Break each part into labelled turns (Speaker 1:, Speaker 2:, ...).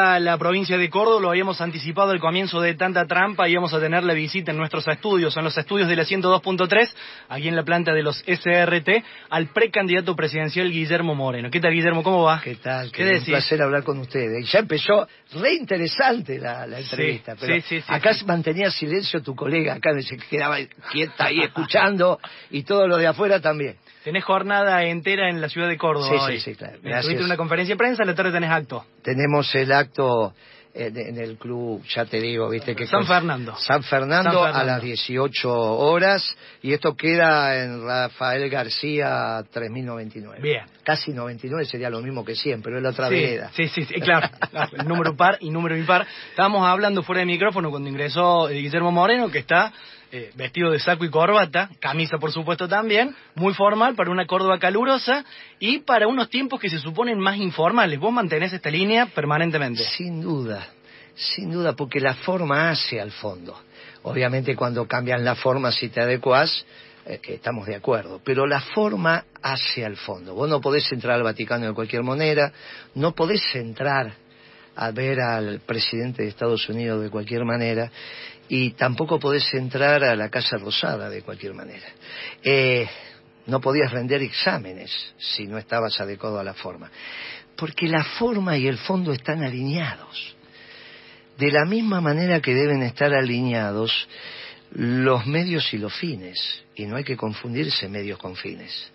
Speaker 1: a la provincia de Córdoba, lo habíamos anticipado al comienzo de tanta trampa, íbamos a tener la visita en nuestros estudios, en los estudios de la 102.3, aquí en la planta de los SRT, al precandidato presidencial Guillermo Moreno. ¿Qué tal, Guillermo? ¿Cómo va?
Speaker 2: ¿Qué tal? Qué un placer hablar con ustedes. Ya empezó re interesante la, entrevista, pero acá mantenía silencio tu colega, acá se quedaba quieta ahí escuchando y todo lo de afuera también.
Speaker 1: Tenés jornada entera en la ciudad de Córdoba. Sí, sí, sí, claro. Tuviste una conferencia de prensa, la tarde tenés acto.
Speaker 2: Tenemos el acto en, el club, ya te digo, viste que...
Speaker 1: San Fernando.
Speaker 2: San Fernando. a las 18 horas y esto queda en Rafael García 3099.
Speaker 1: Bien.
Speaker 2: Casi 99 sería lo mismo que 100, pero es la otra sí,
Speaker 1: Sí, sí, sí, claro. el número par y número impar. Estábamos hablando fuera de micrófono cuando ingresó eh, Guillermo Moreno, que está eh, vestido de saco y corbata, camisa por supuesto también, muy formal para una Córdoba calurosa y para unos tiempos que se suponen más informales. ¿Vos mantenés esta línea permanentemente?
Speaker 2: Sin duda, sin duda, porque la forma hace al fondo. Obviamente cuando cambian la forma, si te adecuás, eh, estamos de acuerdo, pero la forma hace al fondo. Vos no podés entrar al Vaticano de cualquier manera, no podés entrar a ver al presidente de Estados Unidos de cualquier manera y tampoco podés entrar a la Casa Rosada de cualquier manera. Eh, no podías render exámenes si no estabas adecuado a la forma. Porque la forma y el fondo están alineados. De la misma manera que deben estar alineados los medios y los fines. Y no hay que confundirse medios con fines.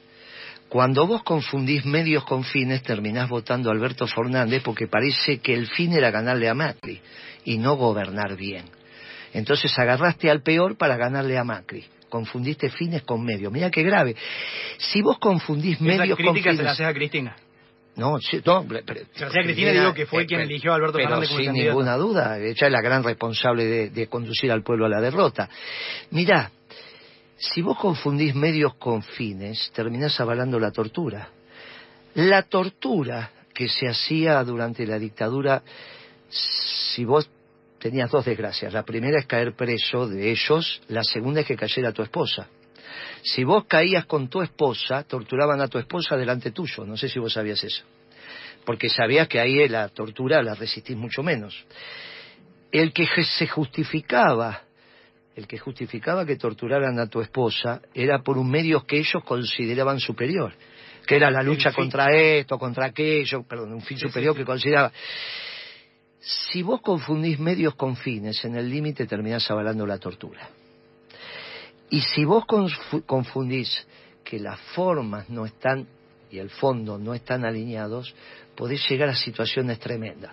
Speaker 2: Cuando vos confundís medios con fines, terminás votando a Alberto Fernández porque parece que el fin era ganarle a Macri y no gobernar bien. Entonces agarraste al peor para ganarle a Macri. Confundiste fines con medios. Mira qué grave. Si vos confundís medios con fines...
Speaker 1: se la haces a Cristina.
Speaker 2: No, no,
Speaker 1: pero, se hacía Cristina, digo que fue quien eligió a Alberto Fernández como
Speaker 2: sin ninguna duda, ella es la gran responsable de, de conducir al pueblo a la derrota. Mirá, si vos confundís medios con fines, terminás avalando la tortura. La tortura que se hacía durante la dictadura, si vos tenías dos desgracias. La primera es caer preso de ellos, la segunda es que cayera tu esposa. Si vos caías con tu esposa, torturaban a tu esposa delante tuyo. No sé si vos sabías eso. Porque sabías que ahí la tortura la resistís mucho menos. El que se justificaba, el que justificaba que torturaran a tu esposa era por un medio que ellos consideraban superior. Que era la lucha contra esto, contra aquello, perdón, un fin superior que consideraba. Si vos confundís medios con fines, en el límite terminás avalando la tortura. Y si vos confundís que las formas no están y el fondo no están alineados, podés llegar a situaciones tremendas.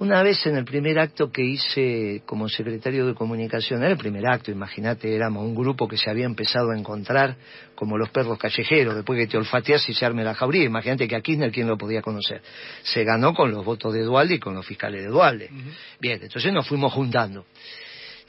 Speaker 2: Una vez en el primer acto que hice como secretario de comunicación, era el primer acto, imagínate, éramos un grupo que se había empezado a encontrar como los perros callejeros, después que te olfateas y se arme la jauría, imagínate que a Kirchner quién lo podía conocer. Se ganó con los votos de Dualde y con los fiscales de Dualde. Bien, entonces nos fuimos juntando.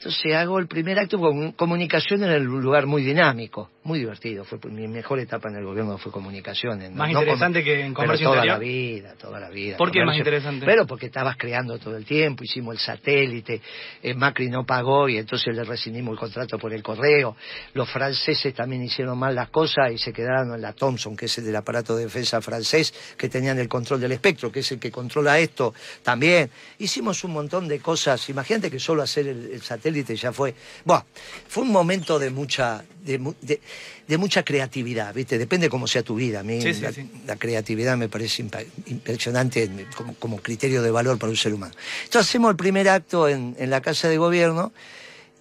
Speaker 2: Entonces hago el primer acto con comunicación en el lugar muy dinámico, muy divertido. Fue mi mejor etapa en el gobierno fue comunicación.
Speaker 1: más interesante que en comercio
Speaker 2: toda la vida, toda la vida.
Speaker 1: ¿Por qué más interesante?
Speaker 2: Pero porque estabas creando todo el tiempo, hicimos el satélite, eh, Macri no pagó y entonces le rescindimos el contrato por el correo. Los franceses también hicieron mal las cosas y se quedaron en la Thompson, que es el del aparato de defensa francés, que tenían el control del espectro, que es el que controla esto también. Hicimos un montón de cosas. Imagínate que solo hacer el satélite ya fue. Bueno, fue un momento de mucha, de, mucha creatividad, ¿viste? Depende cómo sea tu vida. A mí la, creatividad me parece impresionante como, criterio de valor para un ser humano. Entonces hacemos el primer acto en, la Casa de Gobierno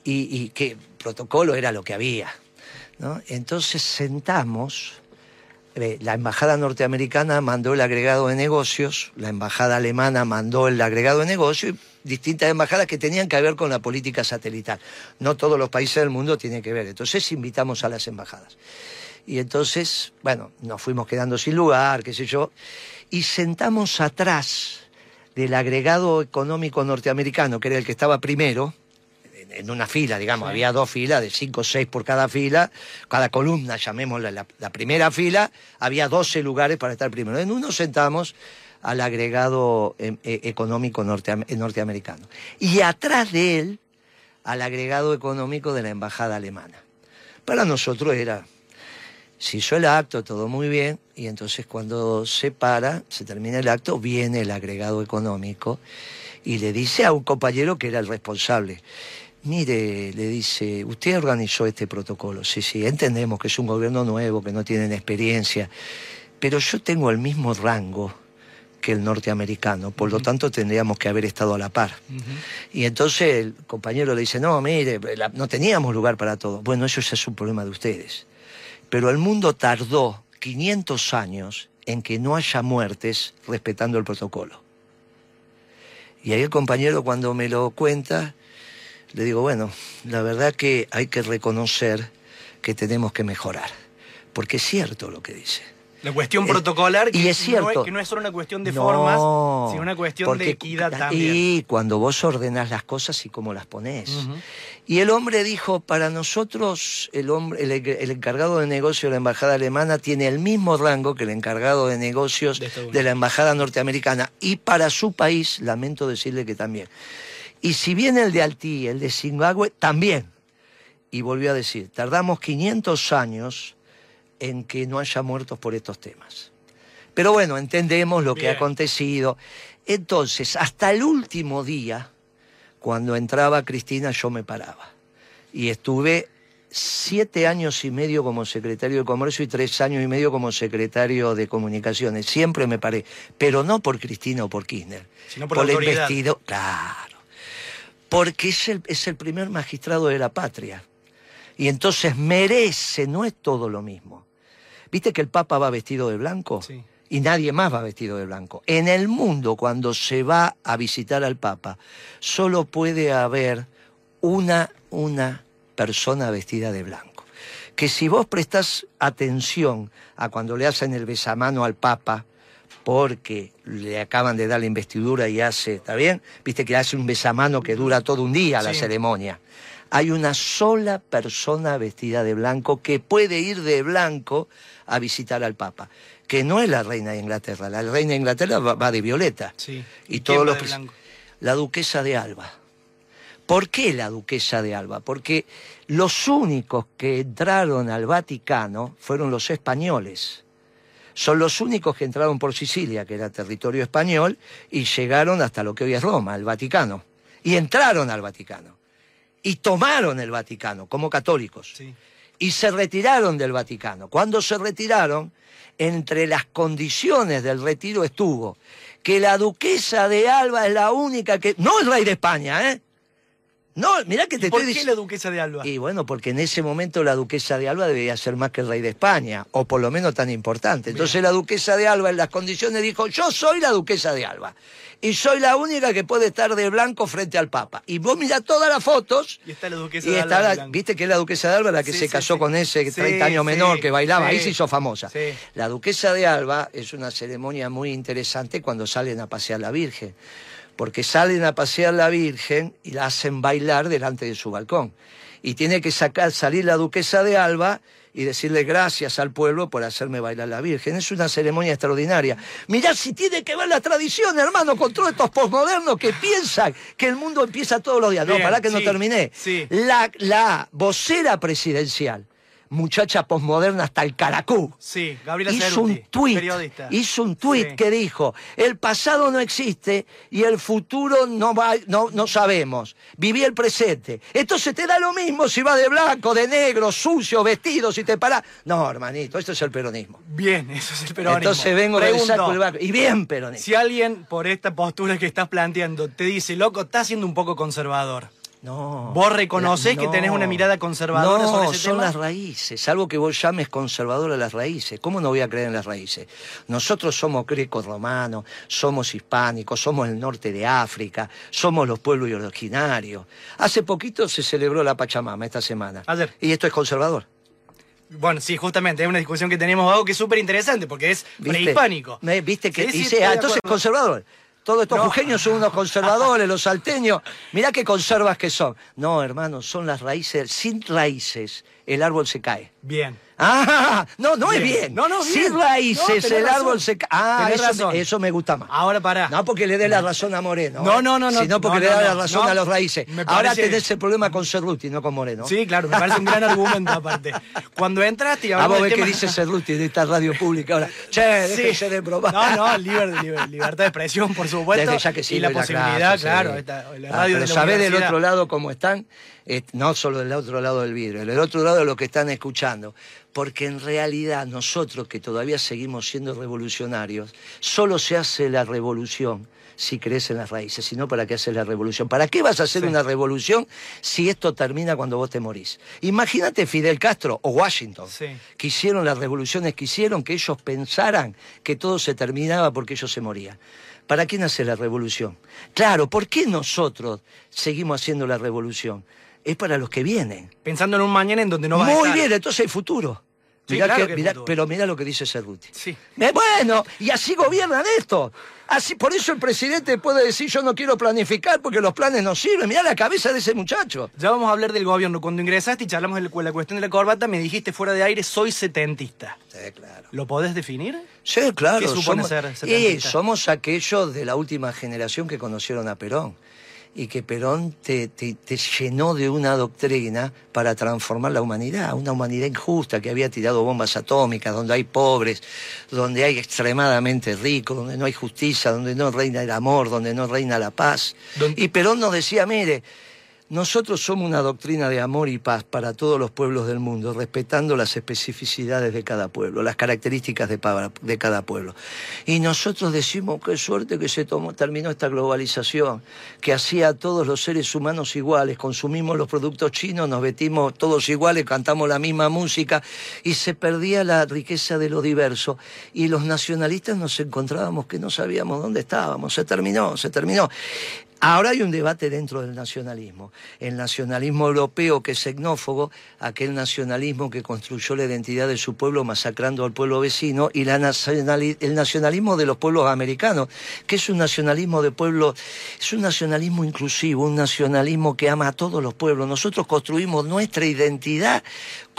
Speaker 2: y, y que protocolo era lo que había. ¿no? Entonces sentamos la embajada norteamericana mandó el agregado de negocios, la embajada alemana mandó el agregado de negocios y distintas embajadas que tenían que ver con la política satelital. No todos los países del mundo tienen que ver. Entonces invitamos a las embajadas. Y entonces, bueno, nos fuimos quedando sin lugar, qué sé yo, y sentamos atrás del agregado económico norteamericano, que era el que estaba primero, en una fila, digamos, había dos filas de cinco o seis por cada fila, cada columna, llamémosla la, primera fila, había 12 lugares para estar primero. En uno sentamos al agregado em, e, económico norteamericano. Y atrás de él, al agregado económico de la embajada alemana. Para nosotros era Se hizo el acto, todo muy bien, y entonces cuando se para, se termina el acto, viene el agregado económico y le dice a un compañero que era el responsable, mire, le dice, usted organizó este protocolo, sí, sí, entendemos que es un gobierno nuevo, que no tienen experiencia, pero yo tengo el mismo rango que el norteamericano, por lo tanto tendríamos que haber estado a la par. Y entonces el compañero le dice, no, mire, no teníamos lugar para todo. Bueno, eso ya es un problema de ustedes. Pero el mundo tardó 500 años en que no haya muertes respetando el protocolo. Y ahí el compañero cuando me lo cuenta, le digo, bueno, la verdad que hay que reconocer que tenemos que mejorar, porque es cierto lo que dice.
Speaker 1: La cuestión protocolar,
Speaker 2: y es cierto,
Speaker 1: no es, que no es solo una cuestión de formas, sino una cuestión de equidad también.
Speaker 2: Y cuando vos ordenás las cosas y cómo las pones. Y el hombre dijo, para nosotros, el, hombre, el, encargado de negocio de la embajada alemana tiene el mismo rango que el encargado de negocios de, la embajada norteamericana. Y para su país, lamento decirle que también. Y si bien el de Altí, el de Zimbabue, también. Y volvió a decir, tardamos 500 años en que no haya muertos por estos temas. Pero bueno, entendemos lo que ha acontecido. Entonces, hasta el último día, cuando entraba Cristina, yo me paraba. Y estuve siete años y medio como secretario de Comercio y tres años y medio como secretario de Comunicaciones. Siempre me paré, pero no por Cristina o por Kirchner.
Speaker 1: Sino por, el vestido.
Speaker 2: Claro. Porque es el, es el primer magistrado de la patria. Y entonces merece, no es todo lo mismo. ¿Viste que el Papa va vestido de blanco?
Speaker 1: Sí.
Speaker 2: Y nadie más va vestido de blanco. En el mundo, cuando se va a visitar al Papa, solo puede haber una, una persona vestida de blanco. Que si vos prestás atención a cuando le hacen el besamano al Papa, porque le acaban de dar la investidura y hace, ¿está bien? Viste que hace un besamano que dura todo un día la ceremonia hay una sola persona vestida de blanco que puede ir de blanco a visitar al Papa, que no es la reina de Inglaterra, la reina de Inglaterra va, de violeta.
Speaker 1: Sí.
Speaker 2: Y, todos los la duquesa de Alba. ¿Por qué la duquesa de Alba? Porque los únicos que entraron al Vaticano fueron los españoles. Son los únicos que entraron por Sicilia, que era territorio español, y llegaron hasta lo que hoy es Roma, el Vaticano. Y entraron al Vaticano y tomaron el Vaticano como católicos. Y se retiraron del Vaticano. Cuando se retiraron, entre las condiciones del retiro estuvo que la duquesa de Alba es la única que... No es rey de España, ¿eh? No, mira que te
Speaker 1: ¿Por qué la duquesa de Alba?
Speaker 2: Y bueno, porque en ese momento la duquesa de Alba debía ser más que el rey de España, o por lo menos tan importante. Entonces la duquesa de Alba en las condiciones dijo, yo soy la duquesa de Alba. Y soy la única que puede estar de blanco frente al Papa. Y vos mirá todas las fotos.
Speaker 1: Y está la duquesa de Alba.
Speaker 2: Viste que es la duquesa de Alba la que se casó con ese 30 años menor que bailaba. Ahí se hizo famosa. La duquesa de Alba es una ceremonia muy interesante cuando salen a pasear la Virgen porque salen a pasear la Virgen y la hacen bailar delante de su balcón. Y tiene que sacar, salir la duquesa de Alba y decirle gracias al pueblo por hacerme bailar la Virgen. Es una ceremonia extraordinaria. Mirá si tiene que ver la tradición, hermano, con todos estos posmodernos que piensan que el mundo empieza todos los días. no, para que no terminé. La, la vocera presidencial muchacha posmoderna hasta el caracú.
Speaker 1: Sí, Gabriela
Speaker 2: hizo un tuit, hizo un tuit que dijo, el pasado no existe y el futuro no, va, no, no sabemos. Viví el presente. Entonces te da lo mismo si va de blanco, de negro, sucio, vestido, si te parás. No, hermanito, esto es el peronismo.
Speaker 1: Bien, eso es el peronismo.
Speaker 2: Entonces vengo de saco y bien peronismo.
Speaker 1: Si alguien por esta postura que estás planteando te dice, loco, estás siendo un poco conservador
Speaker 2: no.
Speaker 1: ¿Vos reconocés que tenés una mirada conservadora sobre ese
Speaker 2: son las raíces, algo que vos llames conservador a las raíces. ¿Cómo no voy a creer en las raíces? Nosotros somos greco-romanos, somos hispánicos, somos el norte de África, somos los pueblos originarios. Hace poquito se celebró la Pachamama, esta semana.
Speaker 1: Ayer.
Speaker 2: Y esto es conservador.
Speaker 1: Bueno, sí, justamente, es una discusión que tenemos algo que es súper interesante, porque es prehispánico.
Speaker 2: ¿Viste que dice, ah, entonces es conservador? Todos estos jujeños son unos conservadores, los salteños. Mirá qué conservas que son. No, hermano, son las raíces. Sin raíces el árbol se cae.
Speaker 1: Bien.
Speaker 2: Ah, no, no es bien.
Speaker 1: No, no,
Speaker 2: Sin
Speaker 1: bien.
Speaker 2: raíces
Speaker 1: No,
Speaker 2: el
Speaker 1: tenés
Speaker 2: árbol
Speaker 1: razón.
Speaker 2: se cae. Ah, eso,
Speaker 1: razón.
Speaker 2: eso me gusta más.
Speaker 1: Ahora pará.
Speaker 2: No porque le dé la razón a Moreno.
Speaker 1: No,
Speaker 2: ¿eh?
Speaker 1: no, no, no.
Speaker 2: Sino porque
Speaker 1: No,
Speaker 2: le da la razón a los raíces.
Speaker 1: me
Speaker 2: Ahora
Speaker 1: parece-
Speaker 2: tenés el problema con Cerruti, no con Moreno.
Speaker 1: Sí, claro, me parece un gran argumento aparte. Cuando entraste y
Speaker 2: A
Speaker 1: hablamos
Speaker 2: vos
Speaker 1: del
Speaker 2: ves que dice Cerruti de esta radio pública ahora. Che, déjense de probar.
Speaker 1: No, no, liber- liber- libertad de expresión, por supuesto.
Speaker 2: Desde ya que sí,
Speaker 1: y la posibilidad,
Speaker 2: gracias,
Speaker 1: claro,
Speaker 2: sí.
Speaker 1: esta- la
Speaker 2: Ah,
Speaker 1: radio
Speaker 2: pero
Speaker 1: de la
Speaker 2: sabés del otro lado cómo están, no solo del otro lado del vidrio, del otro lado de lo que están escuchando. Porque en realidad nosotros que todavía seguimos siendo revolucionarios, solo se hace la revolución si crees en las raíces, sino para qué haces la revolución. ¿Para qué vas a hacer
Speaker 1: Sí.
Speaker 2: una revolución si esto termina cuando vos te morís? Imagínate Fidel Castro o Washington,
Speaker 1: Sí.
Speaker 2: que hicieron las revoluciones que hicieron, que ellos pensaran que todo se terminaba porque ellos se morían. ¿Para quién hace la revolución? Claro, ¿por qué nosotros seguimos haciendo la revolución? Es para los que vienen.
Speaker 1: Pensando en un mañana en donde no vas a
Speaker 2: Muy
Speaker 1: estar.
Speaker 2: bien, entonces hay futuro.
Speaker 1: Sí,
Speaker 2: Mirá
Speaker 1: claro
Speaker 2: que- mirá- pero mira lo que dice Cerruti.
Speaker 1: Sí.
Speaker 2: Bueno, y así gobiernan esto. Así, por eso el presidente puede decir yo no quiero planificar porque los planes no sirven. Mirá la cabeza de ese muchacho.
Speaker 1: Ya vamos a hablar del gobierno. Cuando ingresaste y charlamos de la cuestión de la corbata, me dijiste fuera de aire, soy setentista.
Speaker 2: Sí, claro.
Speaker 1: ¿Lo podés definir?
Speaker 2: Sí, claro.
Speaker 1: ¿Qué supone
Speaker 2: somos,
Speaker 1: ser
Speaker 2: y
Speaker 1: setentista?
Speaker 2: somos aquellos de la última generación que conocieron a Perón. Y que Perón te, te- te llenó de una doctrina para transformar la humanidad, una humanidad injusta que había tirado bombas atómicas, donde hay pobres, donde hay extremadamente ricos, donde no hay justicia, donde no reina el amor, donde no reina la paz.
Speaker 1: Don-
Speaker 2: Y Perón nos decía, mire, nosotros somos una doctrina de amor y paz para todos los pueblos del mundo, respetando las especificidades de cada pueblo, las características de, cada pueblo. Y nosotros decimos qué suerte que se tomó, terminó esta globalización, que hacía a todos los seres humanos iguales, consumimos los productos chinos, nos vestimos todos iguales, cantamos la misma música y se perdía la riqueza de lo diverso. Y los nacionalistas nos encontrábamos que no sabíamos dónde estábamos, se terminó, se terminó. Ahora hay un debate dentro del nacionalismo. El nacionalismo europeo que es xenófobo, aquel nacionalismo que construyó la identidad de su pueblo masacrando al pueblo vecino, y el nacionalismo de los pueblos americanos, que es un nacionalismo de pueblo, es un nacionalismo inclusivo, un nacionalismo que ama a todos los pueblos. Nosotros construimos nuestra identidad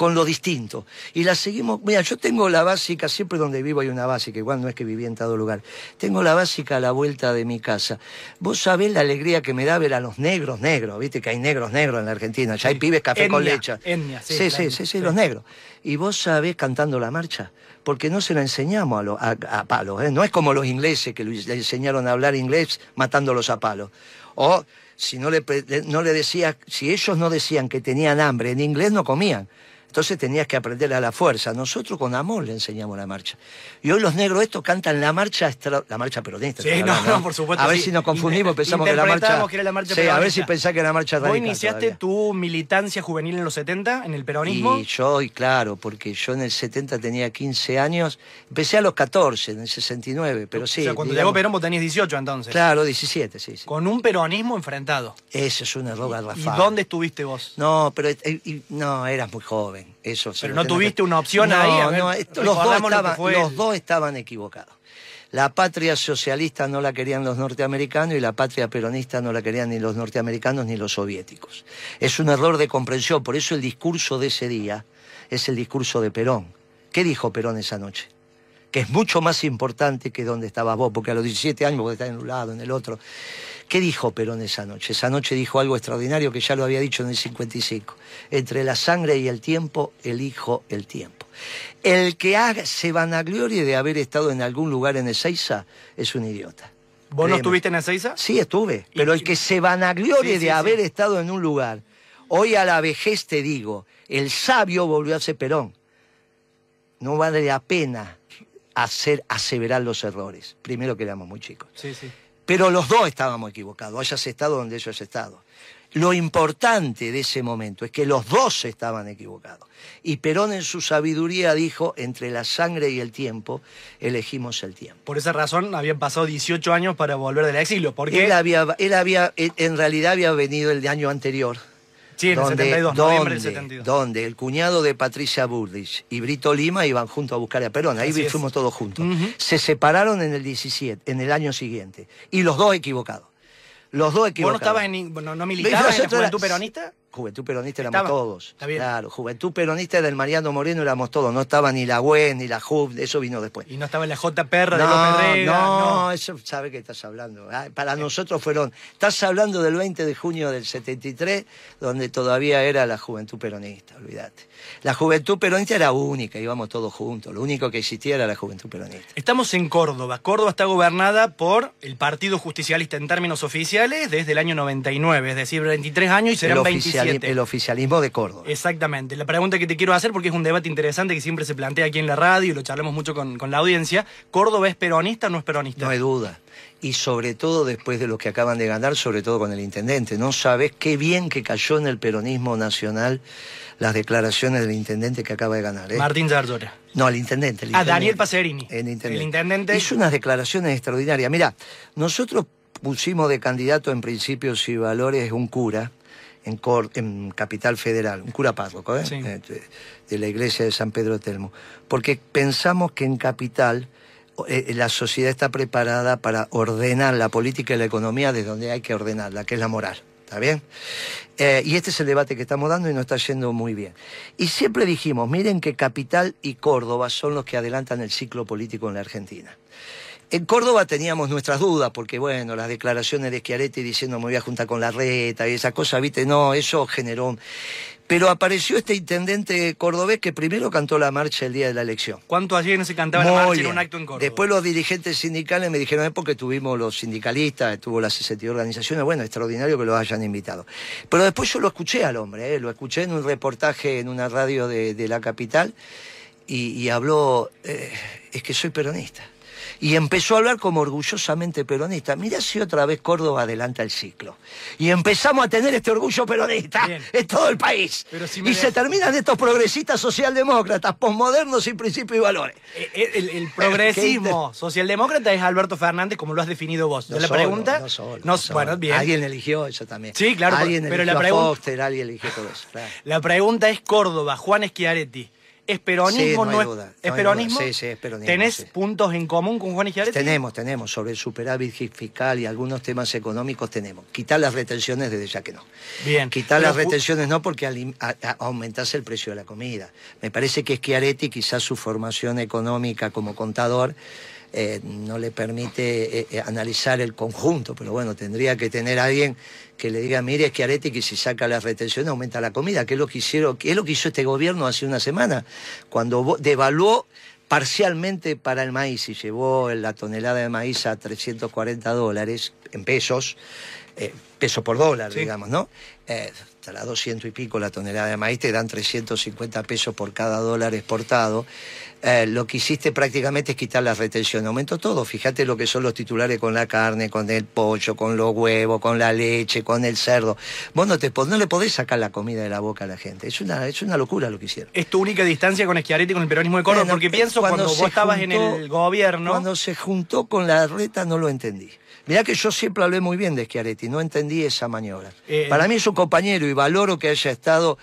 Speaker 2: con lo distinto. Y la seguimos. Mira, yo tengo la básica, siempre donde vivo hay una básica, igual no es que viví en todo lugar. Tengo la básica a la vuelta de mi casa. Vos sabés la alegría que me da ver a los negros, negros, viste que hay negros, negros en la Argentina. Ya hay pibes café con leche.
Speaker 1: etnia, sí,
Speaker 2: sí, sí,
Speaker 1: etnia,
Speaker 2: sí, los negros. Y vos sabés cantando la marcha. Porque no se la enseñamos a, lo- a, a palos, ¿eh? No es como los ingleses que le enseñaron a hablar inglés matándolos a palos. O si no le, no le decías, si ellos no decían que tenían hambre, en inglés no comían. Entonces tenías que aprender a la fuerza. Nosotros con amor le enseñamos la marcha. Y hoy los negros estos cantan la marcha extra- la marcha peronista.
Speaker 1: Sí, no, por supuesto,
Speaker 2: A ver
Speaker 1: sí.
Speaker 2: si nos confundimos, pensamos que la marcha.
Speaker 1: que era la marcha
Speaker 2: Sí, a ver si pensás que era marcha
Speaker 1: ¿Vos
Speaker 2: radical
Speaker 1: iniciaste
Speaker 2: todavía.
Speaker 1: tu militancia juvenil en los 70, en el peronismo?
Speaker 2: Y yo, y claro, porque yo en el 70 tenía 15 años, empecé a los 14, en el 69, pero sí.
Speaker 1: o sea, cuando
Speaker 2: digamos-
Speaker 1: llegó Perón vos tenías 18 entonces.
Speaker 2: Claro, 17, sí, sí.
Speaker 1: Con un peronismo enfrentado.
Speaker 2: Ese es un error
Speaker 1: ¿Y
Speaker 2: garrafal.
Speaker 1: dónde estuviste vos?
Speaker 2: No, pero eh, y- no, eras muy joven. Eso
Speaker 1: Pero no tuviste
Speaker 2: que-
Speaker 1: una opción
Speaker 2: No,
Speaker 1: ahí, a ver,
Speaker 2: no, esto- los,
Speaker 1: lo
Speaker 2: dos estaban equivocados. La patria socialista no la querían los norteamericanos y la patria peronista no la querían ni los norteamericanos ni los soviéticos. Es un error de comprensión, por eso el discurso de ese día es el discurso de Perón. ¿Qué dijo Perón esa noche? Que es mucho más importante que donde estabas vos, porque a los 17 años vos estás en un lado, en el otro. ¿Qué dijo Perón esa noche? Esa noche dijo algo extraordinario que ya lo había dicho en el 55. Entre la sangre y el tiempo, elijo el tiempo. El que se vanaglorie de haber estado en algún lugar en Ezeiza es un idiota.
Speaker 1: ¿Vos no estuviste en Ezeiza?
Speaker 2: Sí, estuve.
Speaker 1: Y-
Speaker 2: Pero el que se vanaglorie
Speaker 1: Sí, sí,
Speaker 2: de haber
Speaker 1: sí.
Speaker 2: estado en un lugar, hoy a la vejez te digo, el sabio volvió a ser Perón. No vale la pena hacer aseverar los errores. Primero que éramos muy chicos.
Speaker 1: Sí, sí.
Speaker 2: Pero los dos estábamos equivocados, hayas estado donde yo hayas estado. Lo importante de ese momento es que los dos estaban equivocados. Y Perón en su sabiduría dijo, entre la sangre y el tiempo, elegimos el tiempo.
Speaker 1: Por esa razón habían pasado 18 años para volver del exilio. Porque
Speaker 2: Él había, él había, en realidad había venido el año anterior.
Speaker 1: Sí, en el
Speaker 2: donde,
Speaker 1: 72, noviembre del
Speaker 2: donde-
Speaker 1: 72.
Speaker 2: donde el cuñado de Patricia Bullrich y Brito Lima iban juntos a buscar a Perón. Ahí
Speaker 1: Así es.
Speaker 2: fuimos todos juntos.
Speaker 1: Ujú.
Speaker 2: Se separaron en el 17, en el año siguiente. Y los dos equivocados. Los dos
Speaker 1: ¿Vos no
Speaker 2: equivocados.
Speaker 1: estabas en, no, no militabas en la juventud peronista?
Speaker 2: Juventud Peronista éramos
Speaker 1: Estaba.
Speaker 2: todos.
Speaker 1: Está bien.
Speaker 2: Claro, Juventud Peronista del Mariano Moreno éramos todos. No estaba ni la UES ni la JUV, eso vino después.
Speaker 1: Y no estaba la J. Perra de
Speaker 2: No,
Speaker 1: López Rega.
Speaker 2: no, eso sabe que estás hablando. Ah, Para nosotros fueron. Estás hablando del 20 de junio del 73, donde todavía era la juventud peronista, olvídate. La juventud peronista era única, íbamos todos juntos. Lo único que existía era la juventud peronista.
Speaker 1: Estamos en Córdoba. Córdoba está gobernada por el Partido Justicialista en términos oficiales desde el año 99, es decir, 23 años y serán
Speaker 2: el, oficiali-
Speaker 1: 27.
Speaker 2: el oficialismo de Córdoba.
Speaker 1: Exactamente. La pregunta que te quiero hacer, porque es un debate interesante que siempre se plantea aquí en la radio y lo charlamos mucho con, con la audiencia, ¿Córdoba es peronista o no es peronista?
Speaker 2: No hay duda. Y sobre todo después de lo que acaban de ganar, sobre todo con el intendente. No sabes qué bien que cayó en el peronismo nacional las declaraciones del intendente que acaba de ganar. ¿eh?
Speaker 1: Martín Zarzora.
Speaker 2: No, el intendente. el
Speaker 1: Ah,
Speaker 2: intendente.
Speaker 1: Daniel Pacerini.
Speaker 2: El intendente.
Speaker 1: El intendente.
Speaker 2: Hizo unas declaraciones extraordinarias. Mira, nosotros pusimos de candidato en principios y valores un cura en, Cor- en Capital Federal, un cura párroco, ¿eh?
Speaker 1: Sí.
Speaker 2: Eh, de, la iglesia de San Pedro Telmo, porque pensamos que en Capital eh, la sociedad está preparada para ordenar la política y la economía de donde hay que ordenarla, que es la moral. ¿Está bien? Eh, y este es el debate que estamos dando y nos está yendo muy bien. Y siempre dijimos, miren que Capital y Córdoba son los que adelantan el ciclo político en la Argentina. En Córdoba teníamos nuestras dudas, porque bueno, las declaraciones de Schiaretti diciendo me voy a juntar con la reta y esa cosa, viste, no, eso generó... Pero apareció este intendente cordobés que primero cantó la marcha el día de la elección.
Speaker 1: ¿Cuánto ayer no se cantaba la marcha en un acto en Córdoba?
Speaker 2: Después los dirigentes sindicales me dijeron, es porque tuvimos los sindicalistas, estuvo las 62 organizaciones, bueno, extraordinario que los hayan invitado. Pero después yo lo escuché al hombre, ¿eh? lo escuché en un reportaje en una radio de, de la capital y, y habló, eh, es que soy peronista. Y empezó a hablar como orgullosamente peronista. Mirá si otra vez Córdoba adelanta el ciclo. Y empezamos a tener este orgullo peronista
Speaker 1: Bien.
Speaker 2: en todo el país.
Speaker 1: Si
Speaker 2: y
Speaker 1: de-
Speaker 2: se terminan estos progresistas socialdemócratas, posmodernos sin principios y valores.
Speaker 1: Eh, eh, El, el progresismo socialdemócrata es Alberto Fernández, como lo has definido vos.
Speaker 2: No
Speaker 1: la
Speaker 2: solo,
Speaker 1: pregunta.
Speaker 2: no solo,
Speaker 1: no-
Speaker 2: solo.
Speaker 1: Bueno, bien.
Speaker 2: Alguien eligió eso también.
Speaker 1: Sí, claro,
Speaker 2: Alguien
Speaker 1: pero
Speaker 2: eligió
Speaker 1: la
Speaker 2: a
Speaker 1: pregunta-
Speaker 2: Foster, alguien eligió todo eso. claro.
Speaker 1: La pregunta es Córdoba, Juan Schiaretti. ¿Es peronismo
Speaker 2: Sí, no hay
Speaker 1: no es,
Speaker 2: duda,
Speaker 1: ¿es
Speaker 2: no hay
Speaker 1: peronismo?
Speaker 2: duda. Sí, sí, es peronismo,
Speaker 1: ¿Tenés
Speaker 2: sí.
Speaker 1: puntos en común con Juan Schiaretti?
Speaker 2: Tenemos, tenemos, sobre el superávit fiscal y algunos temas económicos tenemos. Quitar las retenciones desde ya que no.
Speaker 1: Bien.
Speaker 2: Quitar
Speaker 1: Pero
Speaker 2: las retenciones no porque alim- a- a- aumentase el precio de la comida. Me parece que Schiaretti, quizás su formación económica como contador, eh, no le permite eh, eh, analizar el conjunto, pero bueno, tendría que tener alguien que le diga, mire Schiaretti, que si saca las retenciones aumenta la comida, que es lo que hicieron, que es lo que hizo este gobierno hace una semana, cuando devaluó parcialmente para el maíz y llevó la tonelada de maíz a 340 dólares en pesos, eh, peso por dólar,
Speaker 1: Sí.
Speaker 2: digamos, ¿no? Eh, estará 200 y pico la tonelada de maíz, te dan 350 pesos por cada dólar exportado. Eh, lo que hiciste prácticamente es quitar la retención. Aumentó todo. Fíjate lo que son los titulares con la carne, con el pollo, con los huevos, con la leche, con el cerdo. Vos no, te, no le podés sacar la comida de la boca a la gente. Es una, es una locura lo que hicieron.
Speaker 1: ¿Es tu única distancia con Schiaretti con el peronismo de Córdoba?
Speaker 2: Bueno,
Speaker 1: Porque
Speaker 2: eh,
Speaker 1: pienso cuando, vos estabas en el gobierno.
Speaker 2: Cuando se juntó con la reta no lo entendí. Mirá que yo siempre hablé muy bien de Schiaretti, no entendí esa maniobra.
Speaker 1: Eh,
Speaker 2: Para mí es un compañero y valoro que haya estado...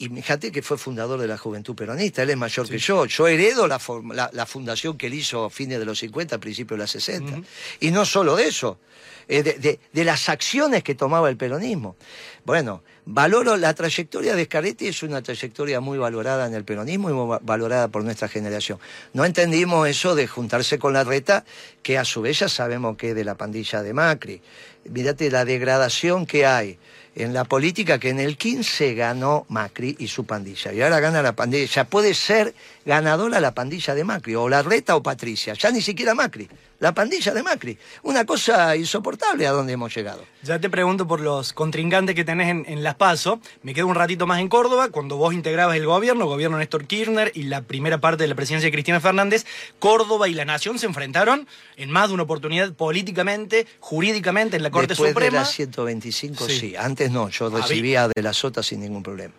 Speaker 2: Y fíjate que fue fundador de la Juventud Peronista, él es mayor que yo. Yo heredo la, form- la, la fundación que él hizo a fines de los 50, principios de los 60. Y no solo de eso, eh, de, de- de las acciones que tomaba el peronismo. Bueno, valoro la trayectoria de Scaretti, es una trayectoria muy valorada en el peronismo y muy va- valorada por nuestra generación. No entendimos eso de juntarse con la reta, que a su vez ya sabemos que es de la pandilla de Macri. Mirate la degradación que hay en la política que en el 15 ganó Macri y su pandilla. Y ahora gana la pandilla. Puede ser ganadora la pandilla de Macri, o la reta o Patricia. Ya ni siquiera Macri. La pandilla de Macri. Una cosa insoportable a donde hemos llegado.
Speaker 1: Ya te pregunto por los contrincantes que tenés en, en Las Paso. Me quedo un ratito más en Córdoba. Cuando vos integrabas el gobierno, gobierno Néstor Kirchner y la primera parte de la presidencia de Cristina Fernández, Córdoba y la Nación se enfrentaron en más de una oportunidad políticamente, jurídicamente, en la Corte
Speaker 2: Después
Speaker 1: Suprema.
Speaker 2: de la 125,
Speaker 1: Sí.
Speaker 2: sí. Antes no, yo recibía de la sota sin ningún problema.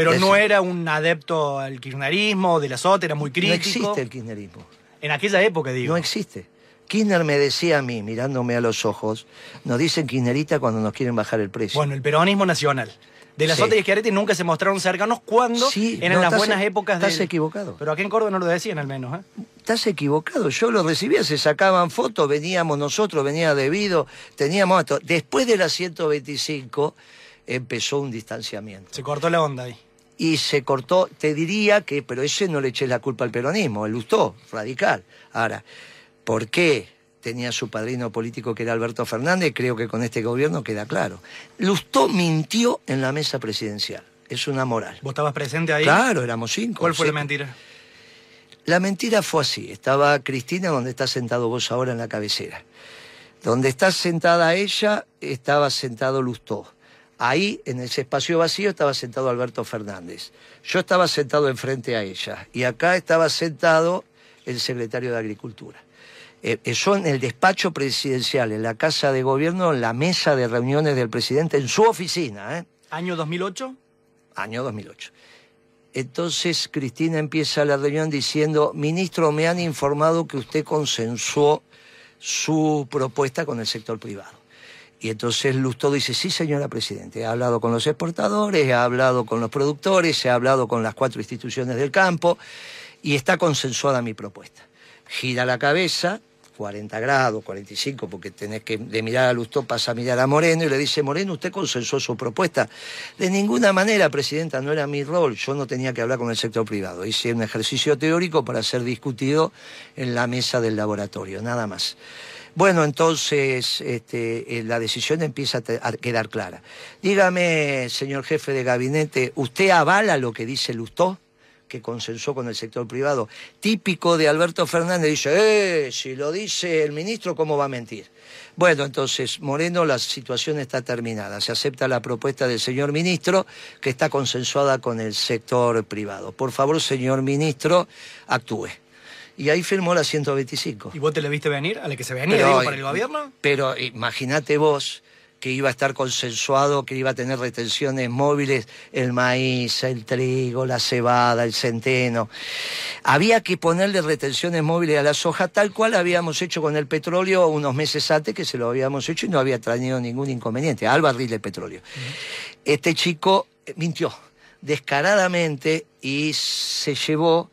Speaker 1: Pero
Speaker 2: Eso.
Speaker 1: no era un adepto al kirchnerismo, de la SOT, era muy
Speaker 2: No
Speaker 1: crítico.
Speaker 2: existe el kirchnerismo.
Speaker 1: En aquella época, digo.
Speaker 2: No existe. Kirchner me decía a mí, mirándome a los ojos, nos dicen kirchnerita cuando nos quieren bajar el precio.
Speaker 1: Bueno, el peronismo nacional. De la
Speaker 2: Sí.
Speaker 1: SOT y Schiaretti nunca se mostraron cercanos cuando
Speaker 2: Sí,
Speaker 1: eran
Speaker 2: no,
Speaker 1: las
Speaker 2: estás-
Speaker 1: buenas épocas
Speaker 2: estás
Speaker 1: del-
Speaker 2: equivocado.
Speaker 1: Pero aquí en Córdoba no lo decían al menos, ¿eh?
Speaker 2: Estás equivocado, yo lo recibía, se sacaban fotos, veníamos nosotros, venía debido, teníamos esto. Después de la 125, empezó un distanciamiento.
Speaker 1: Se cortó la onda ahí.
Speaker 2: Y se cortó, te diría que, pero ese no le eché la culpa al peronismo, el Lustó, radical. Ahora, ¿por qué tenía su padrino político que era Alberto Fernández? Creo que con este gobierno queda claro. Lustó mintió en la mesa presidencial. Es una moral.
Speaker 1: ¿Vos estabas presente ahí?
Speaker 2: Claro, éramos cinco.
Speaker 1: ¿Cuál fue la mentira?
Speaker 2: La mentira fue así. Estaba Cristina donde estás sentado vos ahora en la cabecera. Donde está sentada ella, estaba sentado Lustó. Ahí, en ese espacio vacío, estaba sentado Alberto Fernández. Yo estaba sentado enfrente a ella. Y acá estaba sentado el secretario de Agricultura. Eh, eso en el despacho presidencial, en la casa de gobierno, en la mesa de reuniones del presidente, en su oficina, ¿eh?
Speaker 1: ¿Año 2008?
Speaker 2: año 2008. Entonces Cristina empieza la reunión diciendo, ministro, me han informado que usted consensuó su propuesta con el sector privado. Y entonces Lustó dice, sí señora Presidente, he hablado con los exportadores, he hablado con los productores, he hablado con las cuatro instituciones del campo y está consensuada mi propuesta. Gira la cabeza, 40 grados, 45, porque tenés que de mirar a Lustó pasa a mirar a Moreno y le dice, Moreno, usted consensuó su propuesta. De ninguna manera, Presidenta, no era mi rol, yo no tenía que hablar con el sector privado. Hice un ejercicio teórico para ser discutido en la mesa del laboratorio, nada más. Bueno, entonces este, eh, la decisión empieza a, quedar clara. Dígame, señor jefe de gabinete, ¿usted avala lo que dice Lustó? que consensuó con el sector privado. Típico de Alberto Fernández, dice, eh, si lo dice el ministro, ¿cómo va a mentir? Bueno, entonces, Moreno, la situación está terminada. Se acepta la propuesta del señor ministro, que está consensuada con el sector privado. Por favor, señor ministro, actúe. Y ahí firmó la 125.
Speaker 1: ¿Y vos te la viste venir? ¿A la que se venía,
Speaker 2: Pero,
Speaker 1: digo, para
Speaker 2: eh,
Speaker 1: el gobierno?
Speaker 2: Pero imagínate vos que iba a estar consensuado, que iba a tener retenciones móviles, el maíz, el trigo, la cebada, el centeno. Había que ponerle retenciones móviles a la soja, tal cual habíamos hecho con el petróleo unos meses antes, que se lo habíamos hecho y no había traído ningún inconveniente, al barril de petróleo. Este chico eh, mintió descaradamente y se llevó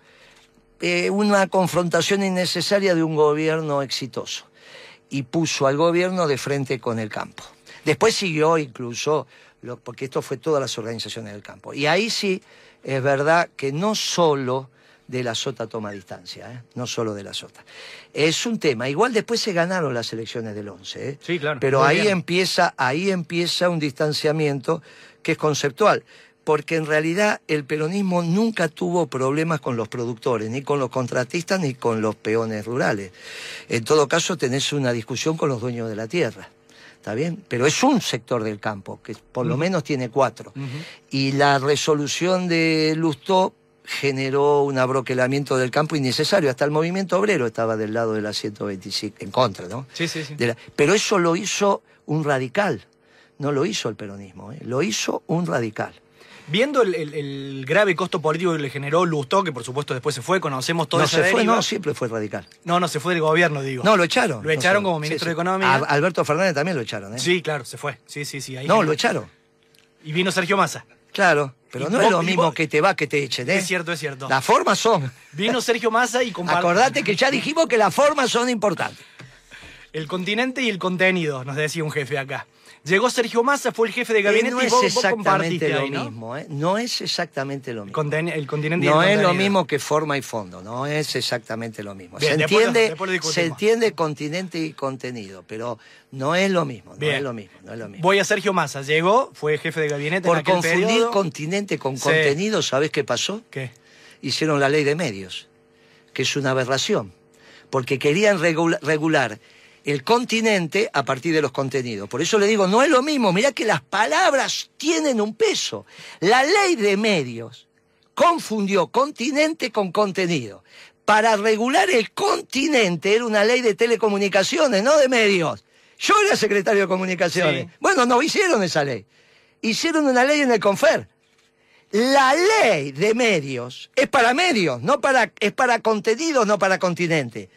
Speaker 2: eh, una confrontación innecesaria de un gobierno exitoso y puso al gobierno de frente con el campo. Después siguió incluso, lo- porque esto fue todas las organizaciones del campo. Y ahí sí es verdad que no solo de la sota toma distancia, ¿eh? no solo de la sota. Es un tema. Igual después se ganaron las elecciones del 11, ¿eh?
Speaker 1: Sí, claro.
Speaker 2: pero ahí
Speaker 1: bien.
Speaker 2: empieza, ahí empieza un distanciamiento que es conceptual. Porque en realidad el peronismo nunca tuvo problemas con los productores, ni con los contratistas, ni con los peones rurales. En todo caso, tenés una discusión con los dueños de la tierra. ¿Está bien? Pero es un sector del campo, que por lo menos tiene cuatro. Y la resolución de Lustó generó un abroquelamiento del campo innecesario. Hasta el movimiento obrero estaba del lado de la 125, en contra, ¿no?
Speaker 1: Sí, sí, sí.
Speaker 2: La- pero eso lo hizo un radical, no lo hizo el peronismo, ¿eh? lo hizo un radical.
Speaker 1: Viendo el, el- el grave costo político que le generó Lustó, que por supuesto después se fue, conocemos toda
Speaker 2: no
Speaker 1: esa
Speaker 2: se fue, no, siempre fue radical.
Speaker 1: no, no, se fue del gobierno, digo.
Speaker 2: No, lo echaron.
Speaker 1: Lo echaron
Speaker 2: No
Speaker 1: como ministro de Economía.
Speaker 2: A- Alberto Fernández también lo echaron, ¿eh?
Speaker 1: Sí, claro, se fue. Sí, sí, sí. ahí
Speaker 2: No,
Speaker 1: generó-
Speaker 2: lo echaron.
Speaker 1: Y vino Sergio Massa.
Speaker 2: Claro, pero no
Speaker 1: vos-
Speaker 2: es lo mismo
Speaker 1: vos-
Speaker 2: que te va que te echen, ¿eh?
Speaker 1: Es cierto, es cierto.
Speaker 2: Las formas son.
Speaker 1: Vino Sergio Massa y compartió
Speaker 2: Acordate que ya dijimos que las formas son importantes.
Speaker 1: el continente y el contenido, nos decía un jefe acá. Llegó Sergio Massa, fue el jefe de gabinete
Speaker 2: no
Speaker 1: y
Speaker 2: es
Speaker 1: vos, vos
Speaker 2: exactamente lo
Speaker 1: ahí, ¿no?
Speaker 2: mismo, ¿eh? No es exactamente lo mismo.
Speaker 1: Conten- el continente y
Speaker 2: No es lo mismo que forma y fondo, no es exactamente lo mismo.
Speaker 1: Bien,
Speaker 2: se entiende,
Speaker 1: después lo discutimos.
Speaker 2: se entiende continente y contenido, pero no es lo mismo, no es lo mismo, no es lo mismo.
Speaker 1: Voy a Sergio Massa. Llegó, fue jefe de gabinete
Speaker 2: Por
Speaker 1: en aquel
Speaker 2: confundir
Speaker 1: periodo.
Speaker 2: continente con
Speaker 1: Sí.
Speaker 2: contenido, ¿sabes qué pasó?
Speaker 1: ¿Qué?
Speaker 2: Hicieron la ley de medios, que es una aberración, porque querían regula- regular el continente a partir de los contenidos. Por eso le digo, no es lo mismo, mirá que las palabras tienen un peso. La ley de medios confundió continente con contenido. Para regular el continente era una ley de telecomunicaciones, no de medios. Yo era secretario de comunicaciones.
Speaker 1: Sí.
Speaker 2: Bueno, no hicieron esa ley. Hicieron una ley en el CONFER. La ley de medios es para medios, no para, es para contenidos, no para continente.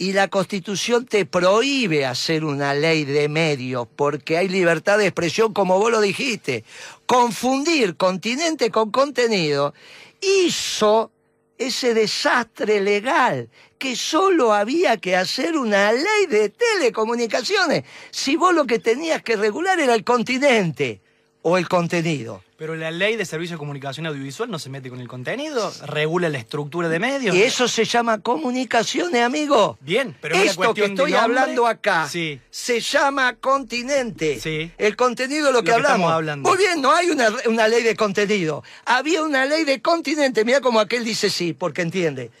Speaker 2: Y la Constitución te prohíbe hacer una ley de medios porque hay libertad de expresión, como vos lo dijiste. Confundir continente con contenido hizo ese desastre legal que solo había que hacer una ley de telecomunicaciones. Si vos lo que tenías que regular era el continente o el contenido.
Speaker 1: Pero la ley de servicio de comunicación audiovisual no se mete con el contenido, regula la estructura de medios.
Speaker 2: Y eso se llama comunicaciones, amigo.
Speaker 1: Bien, pero
Speaker 2: esto que estoy hablando acá se llama continente.
Speaker 1: Sí.
Speaker 2: El contenido es lo que, hablamos.
Speaker 1: hablando.
Speaker 2: Muy bien, no hay una, una ley de contenido. Había una ley de continente. Mira como aquel dice sí, porque entiende.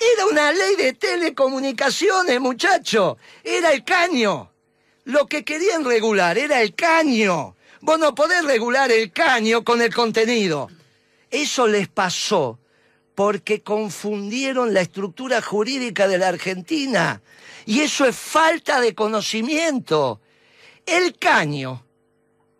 Speaker 2: Era una ley de telecomunicaciones, muchacho. Era el caño. Lo que querían regular era el caño. Vos no podés regular el caño con el contenido. Eso les pasó porque confundieron la estructura jurídica de la Argentina. Y eso es falta de conocimiento. El caño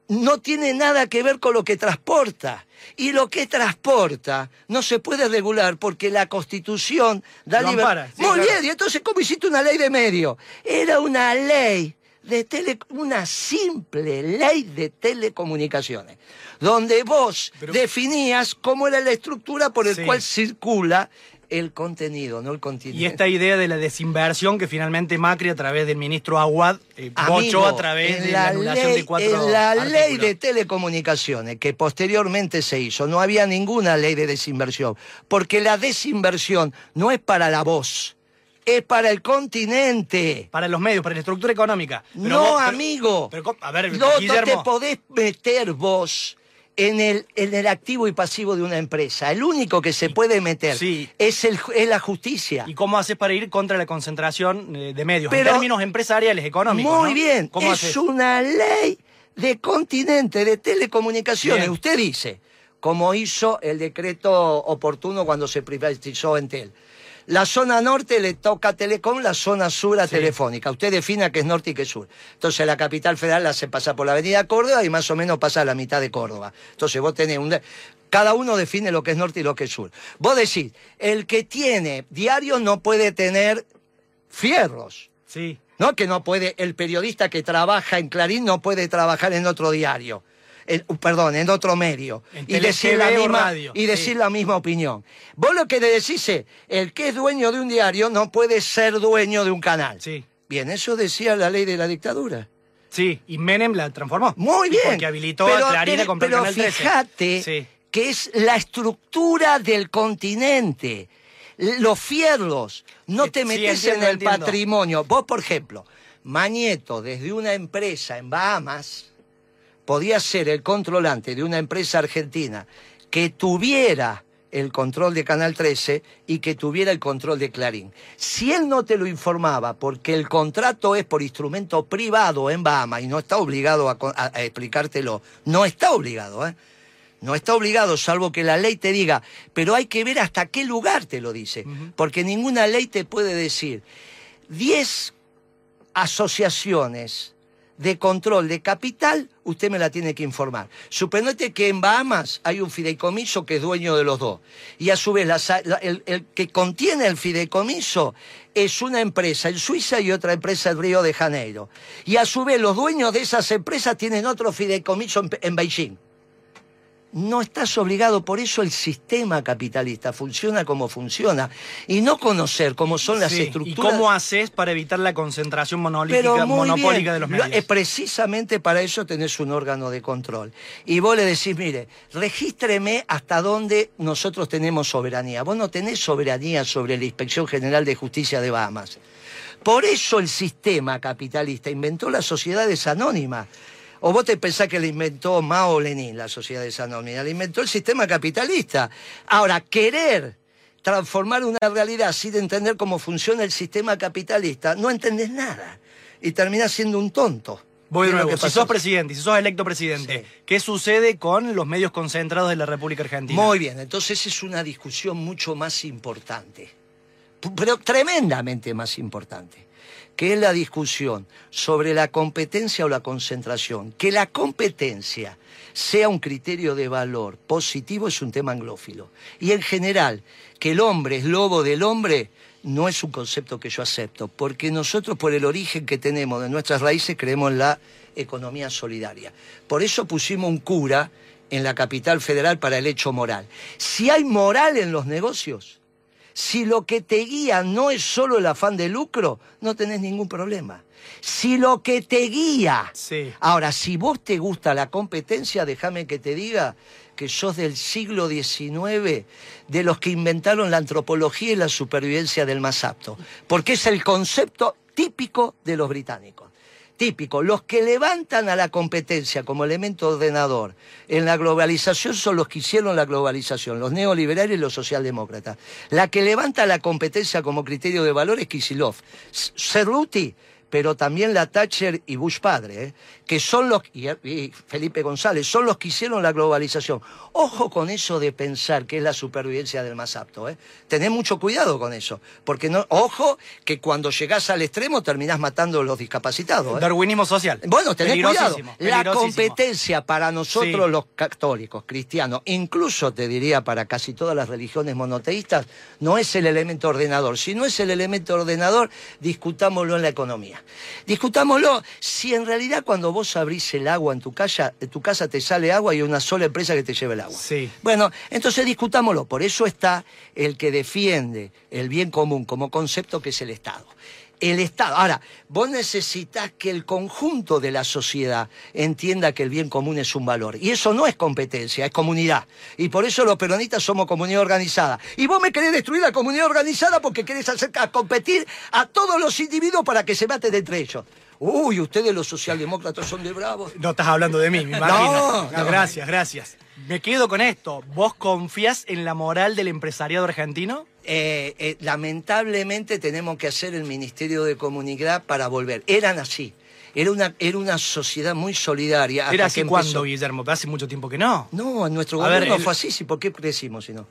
Speaker 2: no tiene nada que ver con lo que transporta. Y lo que transporta no se puede regular porque la Constitución da libertad. Muy bien, y entonces, ¿cómo hiciste una ley de medio? Era una ley de tele, una simple ley de telecomunicaciones, donde vos definías cómo era la estructura por el cual circula el contenido, no el continente.
Speaker 1: Y esta idea de la desinversión que finalmente Macri a través del ministro Aguad eh, bochó a través de la, anulación de cuatro
Speaker 2: En la ley de telecomunicaciones que posteriormente se hizo, no había ninguna ley de desinversión, porque la desinversión no es para la voz, es para el continente.
Speaker 1: Para los medios, para la estructura económica.
Speaker 2: no, amigo.
Speaker 1: Pero, a ver,
Speaker 2: no, te podés meter vos en el, en el activo y pasivo de una empresa. El único que se puede meter es, el, es la justicia.
Speaker 1: ¿Y cómo haces para ir contra la concentración eh, de medios en términos empresariales, económicos?
Speaker 2: Muy bien, es una ley de continente, de telecomunicaciones. Usted dice, como hizo el decreto oportuno cuando se privatizó Entel. La zona norte le toca a Telecom, la zona sur a Telefónica. Usted defina qué es norte y qué es sur. Entonces la capital federal la hace pasar por la avenida Córdoba y más o menos pasa a la mitad de Córdoba. Entonces vos tenés un... Cada uno define lo que es norte y lo que es sur. Vos decís, el que tiene diarios no puede tener fierros.
Speaker 1: Sí.
Speaker 2: ¿No? Que no puede, el periodista que trabaja en Clarín no puede trabajar en otro diario. Uh, perdón, en otro medio. y decir, la misma, y decir la misma opinión. Vos lo que decís es, el que es dueño de un diario no puede ser dueño de un canal.
Speaker 1: Sí.
Speaker 2: Bien, eso decía la ley de la dictadura.
Speaker 1: Sí, y Menem la transformó.
Speaker 2: Muy bien.
Speaker 1: Porque habilitó a Clarín a comprar
Speaker 2: pero
Speaker 1: Canal
Speaker 2: 13. fíjate que es la estructura del continente. Los fierros. No te metes en el patrimonio. Vos, por ejemplo, Mañeto, desde una empresa en Bahamas, podía ser el controlante de una empresa argentina que tuviera el control de Canal 13 y que tuviera el control de Clarín. Si él no te lo informaba, porque el contrato es por instrumento privado en Bahamas y no está obligado a, explicártelo, no está obligado, ¿eh? No está obligado, salvo que la ley te diga, pero hay que ver hasta qué lugar te lo dice, porque ninguna ley te puede decir 10 asociaciones de control de capital, usted me la tiene que informar. Suponete que en Bahamas hay un fideicomiso que es dueño de los dos. Y a su vez, el, que contiene el fideicomiso es una empresa en Suiza y otra empresa en Río de Janeiro. Y a su vez, los dueños de esas empresas tienen otro fideicomiso en Beijing no estás obligado, por eso el sistema capitalista funciona como funciona y no conocer cómo son las estructuras.
Speaker 1: ¿Y cómo haces para evitar la concentración monopólica de los medios?
Speaker 2: Es precisamente para eso tenés un órgano de control. Y vos le decís, mire, regístreme hasta dónde nosotros tenemos soberanía. Vos no tenés soberanía sobre la Inspección General de Justicia de Bahamas. Por eso el sistema capitalista inventó las sociedades anónimas ¿O vos te pensás que le inventó Mao Lenin la sociedad de anónimas? Le inventó el sistema capitalista. Ahora, querer transformar una realidad sin entender cómo funciona el sistema capitalista, no entendés nada. Y terminás siendo un tonto.
Speaker 1: Voy de nuevo, si sos presidente, si sos electo presidente, ¿qué sucede con los medios concentrados de la República Argentina?
Speaker 2: Muy bien, entonces es una discusión mucho más importante, pero tremendamente más importante que es la discusión sobre la competencia o la concentración, que la competencia sea un criterio de valor positivo es un tema anglófilo. Y en general, que el hombre es lobo del hombre no es un concepto que yo acepto, porque nosotros por el origen que tenemos de nuestras raíces creemos en la economía solidaria. Por eso pusimos un cura en la capital federal para el hecho moral. Si hay moral en los negocios, Si lo que te guía no es solo el afán de lucro, no tenés ningún problema. Si lo que te guía...
Speaker 1: Sí.
Speaker 2: Ahora, si vos te gusta la competencia, déjame que te diga que sos del siglo XIX, de los que inventaron la antropología y la supervivencia del más apto, porque es el concepto típico de los británicos. Típico, los que levantan a la competencia como elemento ordenador en la globalización son los que hicieron la globalización, los neoliberales y los socialdemócratas. La que levanta la competencia como criterio de valor es Kisilov. Cerruti pero también la Thatcher y Bush padre, ¿eh? que son los, y, y Felipe González, son los que hicieron la globalización. Ojo con eso de pensar que es la supervivencia del más apto. ¿eh? Tened mucho cuidado con eso, porque no, ojo que cuando llegás al extremo terminás matando a los discapacitados. ¿eh?
Speaker 1: Darwinismo social.
Speaker 2: Bueno, tened cuidado. La competencia para nosotros
Speaker 1: Sí.
Speaker 2: los católicos, cristianos, incluso te diría para casi todas las religiones monoteístas, no es el elemento ordenador. Si no es el elemento ordenador, discutámoslo en la economía. Discutámoslo si en realidad cuando vos abrís el agua en tu casa, en tu casa te sale agua y hay una sola empresa que te lleva el agua.
Speaker 1: Sí.
Speaker 2: Bueno, entonces discutámoslo. Por eso está el que defiende el bien común como concepto que es el Estado. El Estado. Ahora, vos necesitas que el conjunto de la sociedad entienda que el bien común es un valor. Y eso no es competencia, es comunidad. Y por eso los peronistas somos comunidad organizada. Y vos me querés destruir la comunidad organizada porque querés hacer a competir a todos los individuos para que se maten entre ellos. Uy, ustedes los socialdemócratas son de bravos.
Speaker 1: No estás hablando de mí, me imagino.
Speaker 2: No, no.
Speaker 1: Gracias, gracias. Me quedo con esto. ¿Vos confías en la moral del empresariado argentino?
Speaker 2: Eh, eh, lamentablemente tenemos que hacer el Ministerio de Comunidad para volver. Eran así. Era una, era una sociedad muy solidaria.
Speaker 1: ¿Era
Speaker 2: que
Speaker 1: así cuándo, Guillermo? Hace mucho tiempo que no.
Speaker 2: No, en nuestro
Speaker 1: A ver,
Speaker 2: gobierno
Speaker 1: el-
Speaker 2: fue así. ¿sí? ¿Por qué crecimos si no?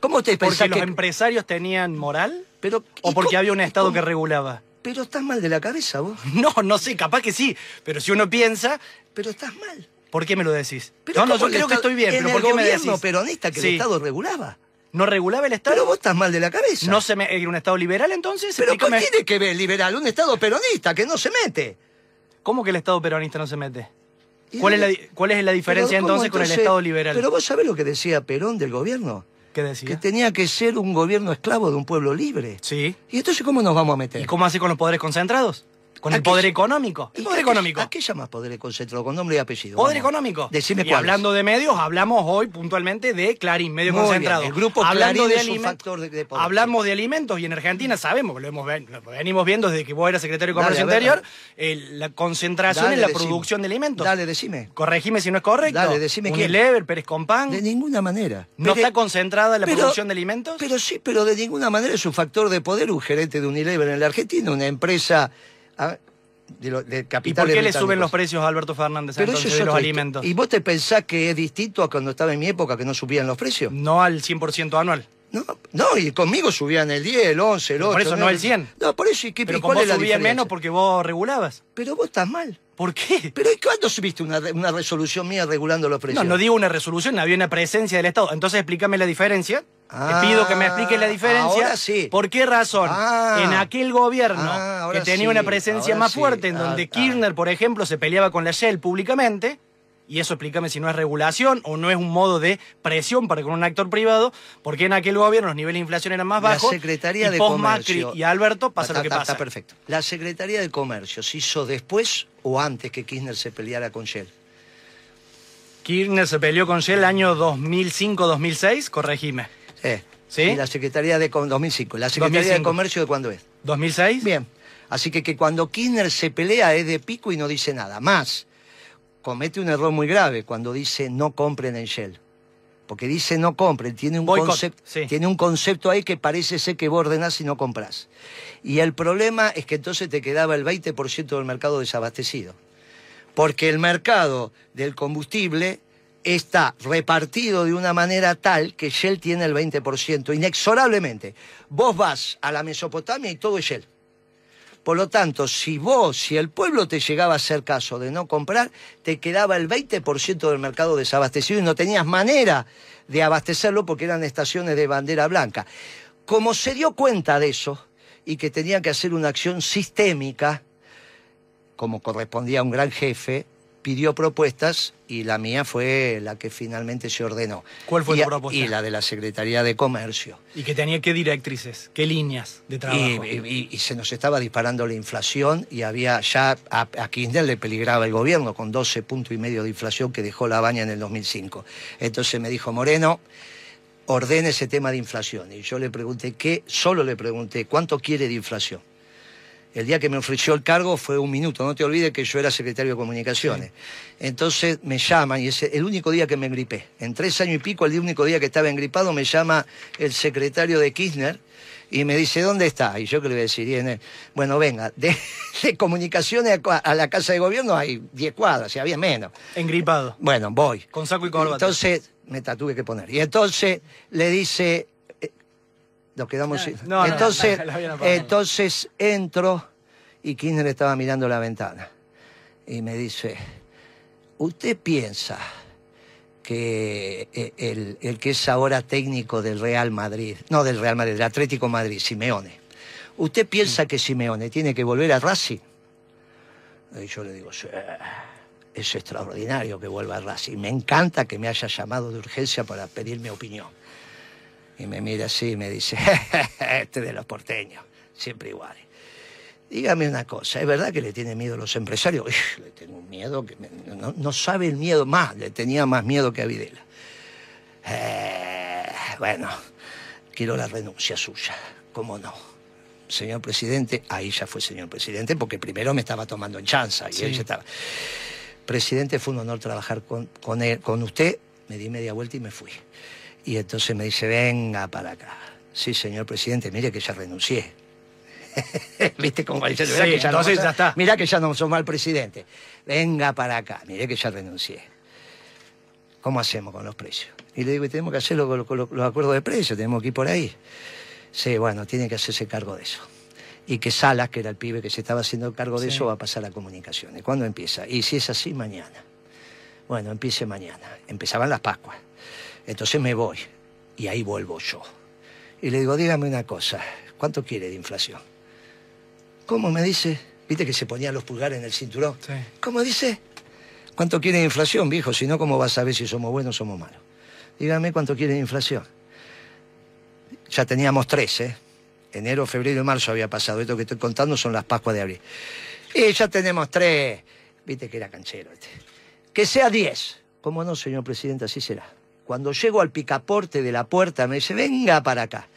Speaker 2: ¿Cómo te
Speaker 1: ¿Porque
Speaker 2: pensás
Speaker 1: los
Speaker 2: que...?
Speaker 1: empresarios tenían moral?
Speaker 2: Pero,
Speaker 1: ¿O
Speaker 2: ¿y
Speaker 1: porque
Speaker 2: cómo-
Speaker 1: había un Estado que regulaba?
Speaker 2: Pero estás mal de la cabeza vos.
Speaker 1: No, no sé, capaz que sí. Pero si uno piensa,
Speaker 2: Pero estás mal.
Speaker 1: ¿Por qué me lo decís?
Speaker 2: Pero
Speaker 1: no, no,
Speaker 2: ¿cómo
Speaker 1: yo creo que estoy bien,
Speaker 2: en
Speaker 1: pero
Speaker 2: el
Speaker 1: ¿por qué me
Speaker 2: gobierno
Speaker 1: decís?
Speaker 2: peronista que
Speaker 1: Sí.
Speaker 2: el Estado regulaba.
Speaker 1: ¿No regulaba el Estado?
Speaker 2: Pero vos estás mal de la cabeza.
Speaker 1: ¿No se me... ¿Era un Estado liberal entonces?
Speaker 2: Pero ¿qué tiene que ver liberal? Un Estado peronista que no se mete.
Speaker 1: ¿Cómo que el Estado peronista no se mete? ¿Cuál es la,
Speaker 2: no-
Speaker 1: di- cuál es la diferencia
Speaker 2: ¿cómo
Speaker 1: entonces con el
Speaker 2: entonces?
Speaker 1: Estado liberal?
Speaker 2: Pero vos sabés lo que decía Perón del gobierno.
Speaker 1: ¿Qué
Speaker 2: Que
Speaker 1: decía?
Speaker 2: tenía que ser un gobierno esclavo de un pueblo libre.
Speaker 1: Sí.
Speaker 2: ¿Y entonces cómo nos vamos a meter?
Speaker 1: ¿Y cómo hace con los poderes concentrados? ¿Con
Speaker 2: ¿A
Speaker 1: el poder económico?
Speaker 2: ¿Y
Speaker 1: ¿El poder económico?
Speaker 2: ¿A qué llamas poder concentrado? Con nombre y apellido.
Speaker 1: Poder
Speaker 2: Vamos.
Speaker 1: económico.
Speaker 2: Decime
Speaker 1: y
Speaker 2: cuál.
Speaker 1: hablando de medios, hablamos hoy puntualmente de Clarín, medio
Speaker 2: Muy bien,
Speaker 1: concentrado.
Speaker 2: el grupo
Speaker 1: hablando
Speaker 2: Clarín
Speaker 1: de
Speaker 2: es un
Speaker 1: alimentos,
Speaker 2: factor de- de poder,
Speaker 1: Hablamos de alimentos y en Argentina sabemos, lo hemos lo venimos viendo desde que vos eras secretario de
Speaker 2: Dale,
Speaker 1: Comercio
Speaker 2: ver,
Speaker 1: Interior, la concentración
Speaker 2: Dale,
Speaker 1: en la
Speaker 2: decime.
Speaker 1: producción de alimentos.
Speaker 2: Dale, decime.
Speaker 1: Corregime si no es correcto.
Speaker 2: Dale, decime quién.
Speaker 1: Unilever, Pérez Compán.
Speaker 2: De ninguna manera.
Speaker 1: ¿No está concentrada la
Speaker 2: pero-
Speaker 1: producción de alimentos?
Speaker 2: Pero sí, pero de ninguna manera es un factor de poder un gerente de Unilever en la Argentina, una empresa ah, de, lo- de
Speaker 1: ¿Y por qué le suben los precios a Alberto Fernández
Speaker 2: Pero
Speaker 1: entonces
Speaker 2: eso es
Speaker 1: de los alimentos?
Speaker 2: ¿Y vos te pensás que es distinto a cuando estaba en mi época que no subían los precios?
Speaker 1: No al 100% anual.
Speaker 2: No, no, y conmigo subían el 10, el 11, el 8.
Speaker 1: Por eso no el 100.
Speaker 2: No, por eso, ¿y qué,
Speaker 1: Pero
Speaker 2: cuál
Speaker 1: vos
Speaker 2: es la
Speaker 1: subían
Speaker 2: diferencia?
Speaker 1: menos porque vos regulabas.
Speaker 2: Pero vos estás mal.
Speaker 1: ¿Por qué?
Speaker 2: Pero ¿y cuándo subiste una, re- una resolución mía regulando los precios?
Speaker 1: No, no digo una resolución, había una presencia del Estado. Entonces explícame la diferencia.
Speaker 2: Ah,
Speaker 1: Te pido que me expliques la diferencia.
Speaker 2: ahora sí.
Speaker 1: ¿Por qué razón?
Speaker 2: Ah.
Speaker 1: en aquel gobierno
Speaker 2: Ah,
Speaker 1: que tenía
Speaker 2: sí,
Speaker 1: una presencia
Speaker 2: ahora
Speaker 1: más
Speaker 2: sí.
Speaker 1: fuerte, en
Speaker 2: Ah,
Speaker 1: donde
Speaker 2: ah.
Speaker 1: Kirchner, por ejemplo, se peleaba con la Shell públicamente, y eso explícame si no es regulación o no es un modo de presión para con un actor privado, porque en aquel gobierno los niveles de inflación eran más
Speaker 2: La
Speaker 1: bajos.
Speaker 2: Secretaría
Speaker 1: y
Speaker 2: de
Speaker 1: post Macri
Speaker 2: Comercio.
Speaker 1: y Alberto pasa lo que pasa.
Speaker 2: Está perfecto. La Secretaría de Comercio se hizo después o antes que Kirchner se peleara con Shell.
Speaker 1: Kirchner se peleó con Shell el año 2005-2006, corregime.
Speaker 2: Eh,
Speaker 1: ¿Sí?
Speaker 2: Y la Secretaría de Com- 2005. La Secretaría
Speaker 1: 2005.
Speaker 2: de Comercio de cuándo es.
Speaker 1: ¿2006?
Speaker 2: Bien. Así que, que cuando Kirchner se pelea es de pico y no dice nada. Más, comete un error muy grave cuando dice no compren en Shell. Porque dice no compren, tiene un, concepto,
Speaker 1: sí.
Speaker 2: tiene un concepto ahí que parece ser que vos ordenás y no compras. Y el problema es que entonces te quedaba el 20% del mercado desabastecido. Porque el mercado del combustible está repartido de una manera tal que Shell tiene el 20%, inexorablemente. Vos vas a la Mesopotamia y todo es Shell. Por lo tanto, si vos, si el pueblo te llegaba a hacer caso de no comprar, te quedaba el 20% del mercado desabastecido y no tenías manera de abastecerlo porque eran estaciones de bandera blanca. Como se dio cuenta de eso y que tenía que hacer una acción sistémica, como correspondía a un gran jefe, pidió propuestas y la mía fue la que finalmente se ordenó.
Speaker 1: ¿Cuál fue
Speaker 2: y,
Speaker 1: tu propuesta?
Speaker 2: Y la de la Secretaría de Comercio.
Speaker 1: ¿Y que tenía qué directrices, qué líneas de trabajo?
Speaker 2: Y, y- y se nos estaba disparando la inflación y había ya a, a Kirchner le peligraba el gobierno con 12 puntos y medio de inflación que dejó la baña en el 2005. Entonces me dijo Moreno, ordene ese tema de inflación. Y yo le pregunté qué, solo le pregunté cuánto quiere de inflación. El día que me ofreció el cargo fue un minuto, no te olvides que yo era secretario de comunicaciones. Entonces me llaman y es el único día que me engripé. En tres años y pico, el único día que estaba engripado, me llama el secretario de Kirchner y me dice, ¿dónde está? Y yo que le voy a decir, bueno, venga, de, de comunicaciones a, a la casa de gobierno hay 10 cuadras, si había menos.
Speaker 1: Engripado,
Speaker 2: Bueno, voy.
Speaker 1: con saco y corbata.
Speaker 2: Entonces, me tuve que poner. Y entonces le dice, nos quedamos sin-
Speaker 1: No, no,
Speaker 2: entonces,
Speaker 1: habían apagado.
Speaker 2: entonces entro y Kirchner estaba mirando la ventana. Y me dice, ¿usted piensa que eh, el, el que es ahora técnico del Real Madrid, no del Real Madrid, del Atlético Madrid, Simeone, ¿usted piensa que Simeone tiene que volver a Racing? Y yo le digo, sí, es extraordinario que vuelva a Racing. Me encanta que me haya llamado de urgencia para pedir mi opinión. Y me mira así y me dice, este de los porteños, siempre iguales. Dígame una cosa, ¿es verdad que le tiene miedo a los empresarios? Uy, le tengo un miedo que me- no, no sabe el miedo más, le tenía más miedo que a Videla. Eh, bueno, quiero la renuncia suya, ¿cómo no? Señor presidente, ahí ya fue señor presidente, porque primero me estaba tomando en chanza y
Speaker 1: Sí.
Speaker 2: él ya estaba. Presidente, fue un honor trabajar con, con, él- con usted, me di media vuelta y me fui. Y entonces me dice, venga para acá. Sí, señor presidente, mire que ya renuncié. ¿Viste cómo dice? Mirá
Speaker 1: Sí,
Speaker 2: que ya
Speaker 1: entonces
Speaker 2: no,
Speaker 1: ya está.
Speaker 2: Mira que ya no somos mal presidente. Venga para acá, mire que ya renuncié. ¿Cómo hacemos con los precios? Y le digo, tenemos que lo- los acuerdos de precios, tenemos que ir por ahí. Sí, bueno, tiene que hacerse cargo de eso. Y que Salas, que era el pibe que se estaba haciendo cargo de
Speaker 1: Sí.
Speaker 2: eso, va a pasar a comunicaciones. ¿Cuándo empieza? Y si es así, mañana. Bueno, empiece mañana. Empezaban las Pascuas. Entonces me voy y ahí vuelvo yo. Y le digo, dígame una cosa, ¿cuánto quiere de inflación? ¿Cómo me dice? ¿Viste que se ponía los pulgares en el cinturón?
Speaker 1: Sí.
Speaker 2: ¿Cómo dice? ¿Cuánto quiere de inflación, viejo? Si no, ¿cómo vas a saber si somos buenos o somos malos? Dígame cuánto quiere de inflación. Ya teníamos tres, ¿eh? Enero, febrero y marzo había pasado. Esto que estoy contando son las Pascuas de abril. Y ya tenemos tres. Viste que era canchero este. Que sea diez. ¿Cómo no, señor presidente? Así será. Cuando llego al picaporte de la puerta me dice, venga para acá.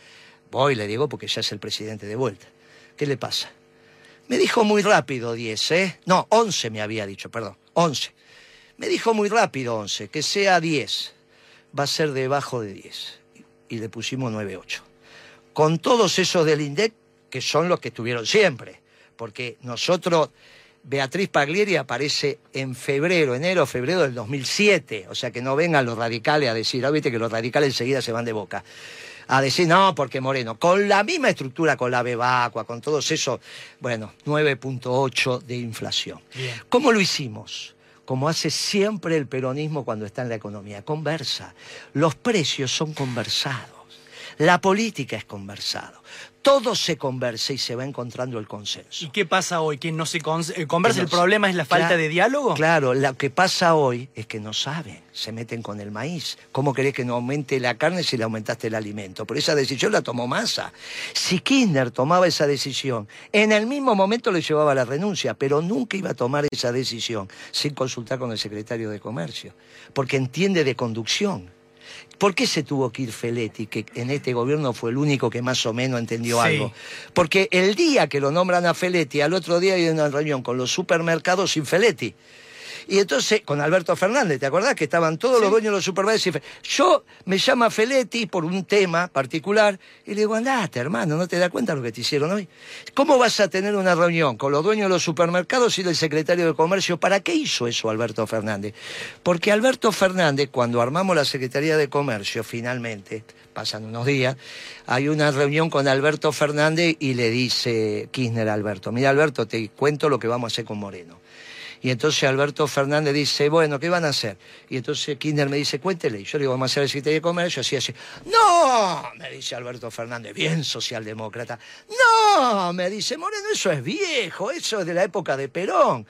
Speaker 2: Voy, le digo, porque ya es el presidente de vuelta. ¿Qué le pasa? Me dijo muy rápido 10, ¿eh? No, 11 me había dicho, perdón, 11. Me dijo muy rápido 11, que sea 10. Va a ser debajo de 10. Y le pusimos 9-8. Con todos esos del INDEC, que son los que estuvieron siempre. Porque nosotros, Beatriz Paglieri aparece en febrero, enero, febrero del 2007. O sea que no vengan los radicales a decir, ah, viste que los radicales enseguida se van de boca a decir, no, porque Moreno, con la misma estructura, con la Bebacua, con todos esos, bueno, 9.8 de inflación.
Speaker 1: Bien.
Speaker 2: ¿Cómo lo hicimos? Como hace siempre el peronismo cuando está en la economía, conversa. Los precios son conversados. La política es conversado. Todo se conversa y se va encontrando el consenso.
Speaker 1: ¿Y qué pasa hoy? ¿Que no se con- eh, conversa? ¿El problema es la falta
Speaker 2: Claro,
Speaker 1: de diálogo?
Speaker 2: Claro, lo que pasa hoy es que no saben, se meten con el maíz. ¿Cómo querés que no aumente la carne si le aumentaste el alimento? Pero esa decisión la tomó Massa. Si Kirchner tomaba esa decisión, en el mismo momento le llevaba la renuncia, pero nunca iba a tomar esa decisión sin consultar con el secretario de Comercio, porque entiende de conducción. ¿Por qué se tuvo que ir Feletti, que en este gobierno fue el único que más o menos entendió
Speaker 1: Sí.
Speaker 2: algo? Porque el día que lo nombran a Feletti, al otro día hay una reunión con los supermercados sin Feletti. Y entonces, con Alberto Fernández, ¿te acordás que estaban todos los dueños de los Fe- Yo me llama Feletti por un tema particular y le digo, andate, hermano, ¿no te das cuenta lo que te hicieron hoy? ¿Cómo vas a tener una reunión con los dueños de los supermercados y el secretario de Comercio? ¿Para qué hizo eso Alberto Fernández? Porque Alberto Fernández, cuando armamos la Secretaría de Comercio, finalmente, pasan unos días, hay una reunión con Alberto Fernández y le dice Kirchner a Alberto, mira Alberto, te cuento lo que vamos a hacer con Moreno. Y entonces Alberto Fernández dice, bueno, ¿qué van a hacer? Y entonces Kirchner me dice, cuéntele. Y yo le digo, vamos a hacer el Secretaría de Comercio, así, así. No, me dice Alberto Fernández, bien socialdemócrata. No, me dice Moreno, eso es viejo, eso es de la época de Perón.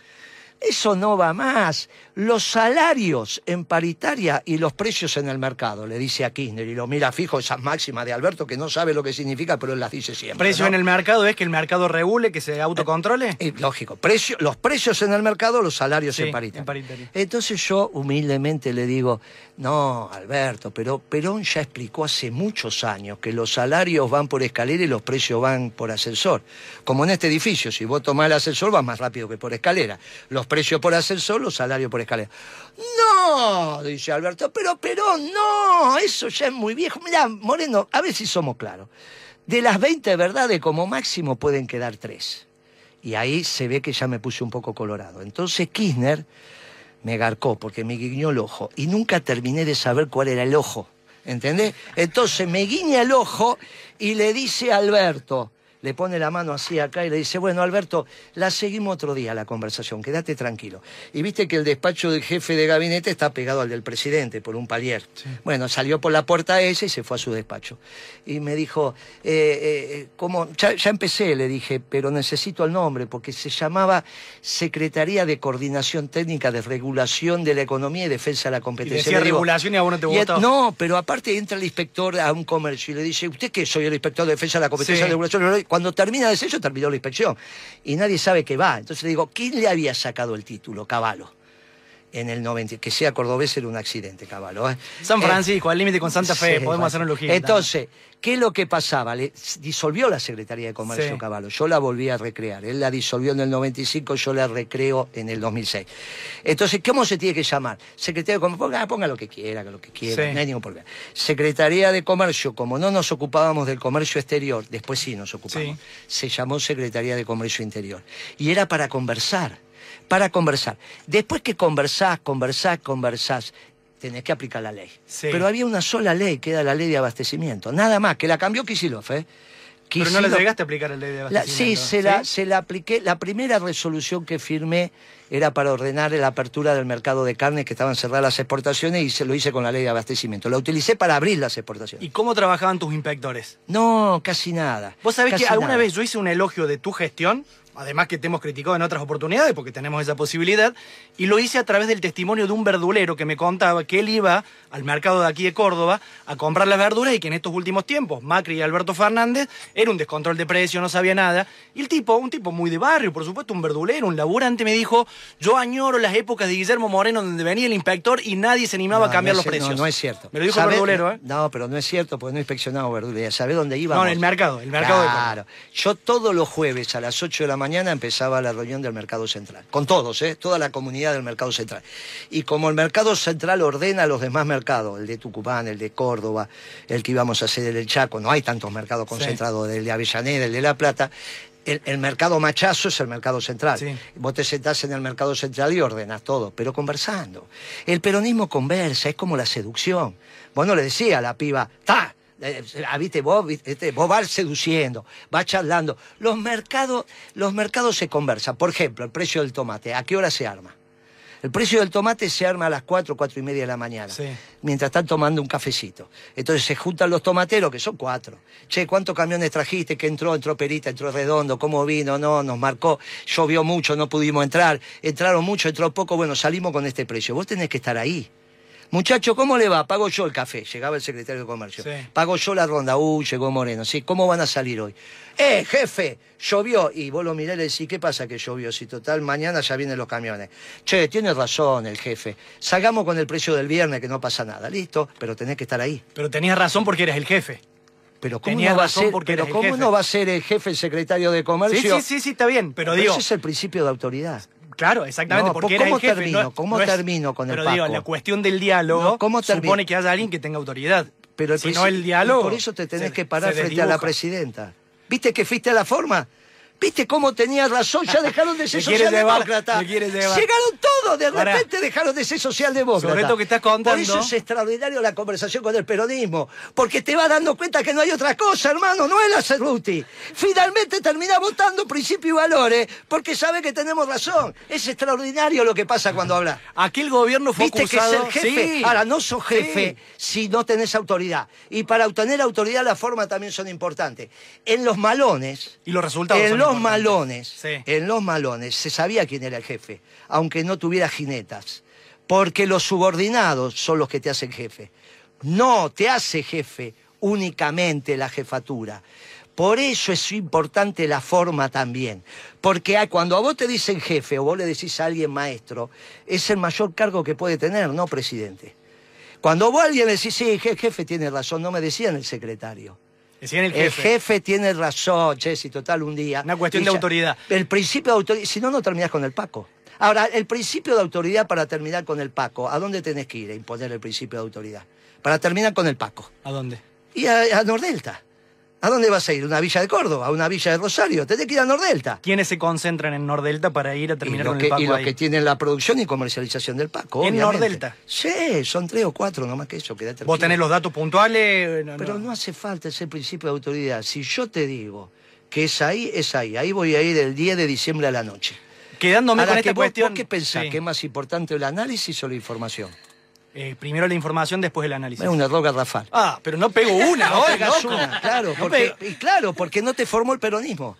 Speaker 2: Eso no va más. Los salarios en paritaria y los precios en el mercado, le dice a Kirchner, y lo mira fijo esas máximas de Alberto, que no sabe lo que significa, pero él las dice siempre.
Speaker 1: ¿Precio
Speaker 2: ¿no?
Speaker 1: en el mercado es que el mercado regule, que se autocontrole?
Speaker 2: Eh, lógico, precio, los precios en el mercado, los salarios
Speaker 1: Sí,
Speaker 2: en paritaria.
Speaker 1: en paritaria.
Speaker 2: Entonces yo humildemente le digo, no, Alberto, pero Perón ya explicó hace muchos años que los salarios van por escalera y los precios van por ascensor. Como en este edificio, si vos tomás el ascensor vas más rápido que por escalera. Los precios por ascensor, los salarios por escalera. No, dice Alberto, pero Perón, no, eso ya es muy viejo. Mirá, Moreno, a ver si somos claros. De las 20 verdades, como máximo pueden quedar tres. Y ahí se ve que ya me puse un poco colorado. Entonces Kirchner me garcó porque me guiñó el ojo y nunca terminé de saber cuál era el ojo. ¿Entendés? Entonces me guiña el ojo y le dice a Alberto, le pone la mano así acá y le dice, bueno, Alberto, la seguimos otro día la conversación, quédate tranquilo. Y viste que el despacho del jefe de gabinete está pegado al del presidente por un palier. Bueno, salió por la puerta esa y se fue a su despacho. Y me dijo, eh, eh, ¿cómo? Ya, ya empecé, le dije, pero necesito el nombre, porque se llamaba Secretaría de Coordinación Técnica de Regulación de la Economía y Defensa de la
Speaker 1: Y
Speaker 2: Competencia.
Speaker 1: decía
Speaker 2: Le digo,
Speaker 1: regulación y a vos no te
Speaker 2: y, no, pero aparte entra el inspector a un comercio y le dice, ¿usted qué? Soy el inspector de defensa de la competencia
Speaker 1: Sí.
Speaker 2: de regulación. Cuando termina de eso, terminó la inspección. Y nadie sabe qué va. Entonces le digo, ¿quién le había sacado el título? Caballo. En el 90, que sea cordobés era un accidente, Caballo. ¿eh?
Speaker 1: San
Speaker 2: Eh,
Speaker 1: Francisco, al límite con Santa Fe,
Speaker 2: Sí,
Speaker 1: podemos hacer un logística.
Speaker 2: Entonces, ¿qué es lo que pasaba? Le disolvió la Secretaría de Comercio
Speaker 1: Sí.
Speaker 2: Caballo. Yo la volví a recrear. Él la disolvió en el 95, yo la recreo en el 2006. Entonces, ¿cómo se tiene que llamar? Secretaría de Comercio, ponga, ponga lo que quiera, lo que quiera,
Speaker 1: Sí.
Speaker 2: no hay ningún problema. Secretaría de Comercio, como no nos ocupábamos del comercio exterior, después sí nos ocupamos, se llamó Secretaría de Comercio Interior. Y era para conversar, para conversar. Después que conversás, conversás, conversás, tenés que aplicar la ley.
Speaker 1: Sí.
Speaker 2: Pero había una sola ley, que era la ley de abastecimiento. Nada más, que la cambió Kisilov, ¿eh?
Speaker 1: Pero no le
Speaker 2: Kicillof-
Speaker 1: llegaste a aplicar el ley de
Speaker 2: la- sí,
Speaker 1: abastecimiento.
Speaker 2: se la, se la apliqué. La primera resolución que firmé era para ordenar la apertura del mercado de carne, que estaban cerradas las exportaciones, y se lo hice con la ley de abastecimiento. La utilicé para abrir las exportaciones.
Speaker 1: ¿Y cómo trabajaban tus inspectores?
Speaker 2: No, casi nada.
Speaker 1: Vos sabés
Speaker 2: Casi
Speaker 1: que alguna
Speaker 2: nada.
Speaker 1: vez yo hice un elogio de tu gestión, además que te hemos criticado en otras oportunidades porque tenemos esa posibilidad, y lo hice a través del testimonio de un verdulero que me contaba que él iba al mercado de aquí de Córdoba a comprar las verduras y que en estos últimos tiempos Macri y Alberto Fernández era un descontrol de precio, no sabía nada. Y el tipo, un tipo muy de barrio, por supuesto, un verdulero, un laburante, me dijo, yo añoro las épocas de Guillermo Moreno donde venía el inspector y nadie se animaba a cambiar
Speaker 2: no
Speaker 1: los precios.
Speaker 2: No, no es cierto.
Speaker 1: Me lo dijo el
Speaker 2: ¿Sabe-
Speaker 1: verdulero, ¿eh?
Speaker 2: No, pero no es cierto, porque no he inspeccionado verdulería. ¿Sabe dónde íbamos?
Speaker 1: No, en el mercado, el mercado de Córdoba.
Speaker 2: Claro. Yo todos los jueves a las 8 de la mañana empezaba la reunión del Mercado Central. Con todos, ¿eh? Toda la comunidad del Mercado Central. Y como el Mercado Central ordena a los demás mercados, el de Tucumán, el de Córdoba, el que íbamos a hacer el del Chaco, no hay tantos mercados concentrados, el de Avellaneda, el de La Plata. El, el mercado machazo es el mercado central.
Speaker 1: Sí.
Speaker 2: Vos te sentás en el mercado central y ordenás todo, pero conversando. El peronismo conversa, es como la seducción. Vos no le decías a la piba, ¡ta! Eh, ah, viste, vos, viste, vos vas seduciendo, vas charlando. Los mercados, los mercados se conversan. Por ejemplo, el precio del tomate, ¿a qué hora se arma? El precio del tomate se arma a las 4, cuatro y media de la mañana,
Speaker 1: Sí.
Speaker 2: mientras están tomando un cafecito. Entonces se juntan los tomateros, que son cuatro. Che, ¿cuántos camiones trajiste? ¿Qué entró? Entró Perita, entró Redondo, ¿cómo vino? No, nos marcó, llovió mucho, no pudimos entrar. Entraron mucho, entró poco, bueno, salimos con este precio. Vos tenés que estar ahí. Muchacho, ¿cómo le va? Pago yo el café. Llegaba el secretario de Comercio.
Speaker 1: Sí.
Speaker 2: Pago yo la ronda. Uy, llegó Moreno. Sí, ¿cómo van a salir hoy? ¡Eh, jefe! Llovió. Y vos lo mirás y le decís, ¿qué pasa que llovió? Si total, mañana ya vienen los camiones. Che, tiene razón el jefe. Salgamos con el precio del viernes, que no pasa nada. Listo, pero tenés que estar ahí.
Speaker 1: Pero tenías razón porque eres el jefe.
Speaker 2: Pero ¿cómo, no va, a ser, pero ¿cómo
Speaker 1: jefe.
Speaker 2: no va a ser el jefe el secretario de
Speaker 1: Sí,
Speaker 2: Comercio?
Speaker 1: sí, sí, sí, está bien. Pero,
Speaker 2: Pero
Speaker 1: digo,
Speaker 2: ese es el principio de autoridad.
Speaker 1: Claro, exactamente,
Speaker 2: No,
Speaker 1: porque
Speaker 2: ¿cómo
Speaker 1: eres el jefe.
Speaker 2: termino?
Speaker 1: no-
Speaker 2: ¿Cómo
Speaker 1: no es-
Speaker 2: termino con el
Speaker 1: Pero digo, la cuestión del diálogo
Speaker 2: ¿cómo termino?
Speaker 1: supone que haya alguien que tenga autoridad.
Speaker 2: Pero
Speaker 1: si no el diálogo.
Speaker 2: Por eso te tenés
Speaker 1: se-
Speaker 2: que parar frente a la presidenta. ¿Viste que fuiste a la forma? ¿Viste cómo tenía razón? Ya dejaron de ser
Speaker 1: llevar.
Speaker 2: Llegaron todos, de repente dejaron de ser socialdemócratas.
Speaker 1: Sobre esto que estás contando-
Speaker 2: Por eso es extraordinario la conversación con el peronismo. Porque te vas dando cuenta que no hay otra cosa, hermano. No es la Cerruti. Finalmente termina votando principios y valores porque sabe que tenemos razón. Es extraordinario lo que pasa cuando habla.
Speaker 1: Aquel gobierno fue
Speaker 2: Viste que es
Speaker 1: acusado...
Speaker 2: el jefe.
Speaker 1: Sí.
Speaker 2: Ahora, no sos jefe
Speaker 1: Sí.
Speaker 2: si no tenés autoridad. Y para obtener autoridad las formas también son importantes. En los malones,
Speaker 1: Y los resultados
Speaker 2: en
Speaker 1: son
Speaker 2: los los malones,
Speaker 1: Sí.
Speaker 2: en los malones se sabía quién era el jefe, aunque no tuviera jinetas, porque los subordinados son los que te hacen jefe. No te hace jefe únicamente la jefatura. Por eso es importante la forma también. Porque cuando a vos te dicen jefe o vos le decís a alguien maestro, es el mayor cargo que puede tener, no presidente. Cuando vos a alguien le decís, sí, jefe tiene razón, no me decían el secretario.
Speaker 1: Decían el
Speaker 2: El
Speaker 1: jefe.
Speaker 2: tiene razón, si total un día.
Speaker 1: Una cuestión de autoridad.
Speaker 2: El principio de autoridad, si no, no terminás con el Paco. Ahora, el principio de autoridad para terminar con el Paco, ¿a dónde tenés que ir a imponer el principio de autoridad? Para terminar con el Paco.
Speaker 1: ¿A dónde?
Speaker 2: Y a, a Nordelta. ¿A dónde vas a ir? ¿A una villa de Córdoba? ¿A una villa de Rosario? Tenés que ir a Nordelta.
Speaker 1: ¿Quiénes se concentran en Nordelta para ir a terminar
Speaker 2: los
Speaker 1: con
Speaker 2: que,
Speaker 1: el Paco
Speaker 2: y los
Speaker 1: ahí?
Speaker 2: que tienen la producción y comercialización del Paco.
Speaker 1: ¿En
Speaker 2: obviamente.
Speaker 1: Nordelta?
Speaker 2: Sí, son tres o cuatro, nomás que eso. quedate
Speaker 1: ¿Vos tenés los datos puntuales? No,
Speaker 2: Pero
Speaker 1: no.
Speaker 2: no hace falta ese principio de autoridad. Si yo te digo que es ahí, es ahí. Ahí voy a ir el 10 de diciembre a la noche.
Speaker 1: Quedándome
Speaker 2: Ahora,
Speaker 1: con esta cuestión.
Speaker 2: ¿vos qué pensás?
Speaker 1: Sí.
Speaker 2: ¿Que es más importante el análisis o la información?
Speaker 1: Eh, primero la información, después el análisis.
Speaker 2: Es un error garrafal.
Speaker 1: Ah, pero no pego una,
Speaker 2: No
Speaker 1: hoy,
Speaker 2: una, claro,
Speaker 1: No
Speaker 2: porque,
Speaker 1: pego-
Speaker 2: y claro, porque no te formó el peronismo.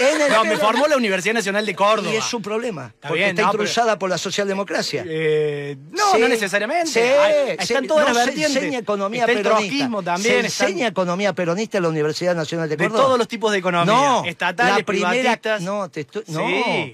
Speaker 2: El
Speaker 1: No, me formó la Universidad Nacional de Córdoba.
Speaker 2: Y es su problema,
Speaker 1: Está
Speaker 2: porque
Speaker 1: bien,
Speaker 2: está
Speaker 1: no, pero-
Speaker 2: intrusada por la socialdemocracia.
Speaker 1: Eh, no,
Speaker 2: Sí,
Speaker 1: no necesariamente.
Speaker 2: sí,
Speaker 1: Hay-
Speaker 2: sí,
Speaker 1: están todas
Speaker 2: no
Speaker 1: las
Speaker 2: se
Speaker 1: vertientes.
Speaker 2: enseña economía
Speaker 1: Está
Speaker 2: peronista.
Speaker 1: también.
Speaker 2: Se
Speaker 1: están
Speaker 2: enseña economía peronista en la Universidad Nacional de
Speaker 1: de
Speaker 2: Córdoba.
Speaker 1: todos los tipos de economía.
Speaker 2: No,
Speaker 1: estatales,
Speaker 2: la primera,
Speaker 1: privatistas.
Speaker 2: no, te no,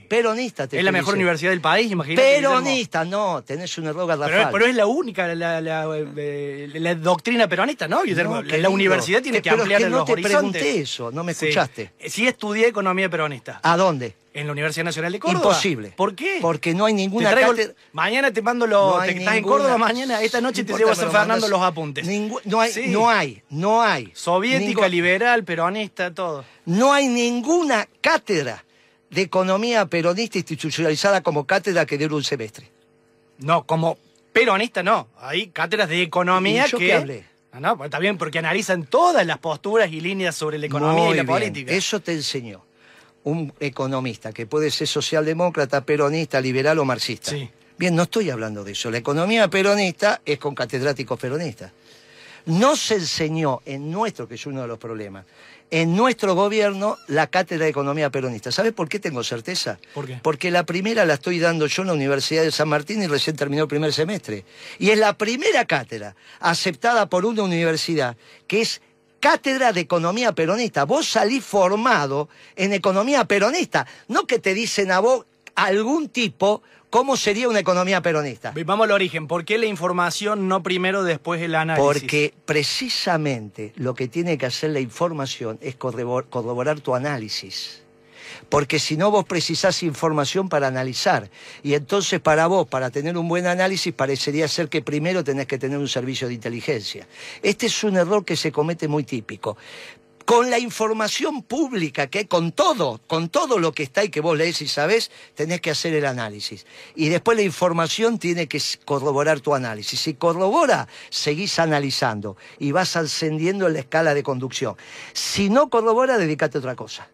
Speaker 2: peronista te
Speaker 1: es la mejor
Speaker 2: diciendo.
Speaker 1: universidad del país, imagínate.
Speaker 2: Peronista, no, tenés un error garrafal.
Speaker 1: Pero, pero es la única, la, la- eh, la doctrina peronista, ¿no?
Speaker 2: No,
Speaker 1: la, universidad tiene
Speaker 2: que-
Speaker 1: ampliar
Speaker 2: que no
Speaker 1: los
Speaker 2: te
Speaker 1: horizontes.
Speaker 2: pregunté eso, no me escuchaste.
Speaker 1: Sí estudié economía peronista.
Speaker 2: ¿A dónde?
Speaker 1: En la Universidad Nacional de Córdoba.
Speaker 2: Imposible.
Speaker 1: ¿Por qué?
Speaker 2: Porque no hay
Speaker 1: Te
Speaker 2: ninguna
Speaker 1: traigo-
Speaker 2: cátedra-
Speaker 1: Mañana te mando los.
Speaker 2: No
Speaker 1: te- estás en Córdoba mañana, esta noche
Speaker 2: No
Speaker 1: te
Speaker 2: importa,
Speaker 1: llevo a San Fernando los apuntes.
Speaker 2: Ningú- no hay,
Speaker 1: Sí.
Speaker 2: no hay, no hay.
Speaker 1: Soviética,
Speaker 2: Ningú-
Speaker 1: liberal, peronista, todo.
Speaker 2: No hay ninguna cátedra de economía peronista institucionalizada como cátedra que dure un semestre.
Speaker 1: No, como peronista no. Hay cátedras de economía
Speaker 2: ¿Y yo
Speaker 1: que.
Speaker 2: qué hablé?
Speaker 1: Ah, no, pues está bien, porque analizan todas las posturas y líneas sobre la economía
Speaker 2: Muy
Speaker 1: y la
Speaker 2: bien.
Speaker 1: política.
Speaker 2: Eso te enseñó un economista que puede ser socialdemócrata, peronista, liberal o marxista.
Speaker 1: Sí.
Speaker 2: Bien, no estoy hablando de eso. La economía peronista es con catedráticos peronistas. No se enseñó en nuestro, que es uno de los problemas, en nuestro gobierno la cátedra de economía peronista. ¿Sabes por qué tengo certeza?
Speaker 1: ¿Por qué?
Speaker 2: Porque la primera la estoy dando yo en la Universidad de San Martín y recién terminó el primer semestre. Y es la primera cátedra aceptada por una universidad que es cátedra de economía peronista. Vos salís formado en economía peronista, no que te dicen a vos algún tipo cómo sería una economía peronista.
Speaker 1: Vamos al origen. ¿Por qué la información no primero, después el análisis?
Speaker 2: Porque precisamente lo que tiene que hacer la información es corrobor- corroborar tu análisis. Porque si no vos precisás información para analizar. Y entonces para vos, para tener un buen análisis, parecería ser que primero tenés que tener un servicio de inteligencia. Este es un error que se comete muy típico. Con la información pública, que con todo, con todo lo que está y que vos lees y sabés, tenés que hacer el análisis. Y después la información tiene que corroborar tu análisis. Si corrobora, seguís analizando y vas ascendiendo en la escala de conducción. Si no corrobora, dedícate a otra cosa.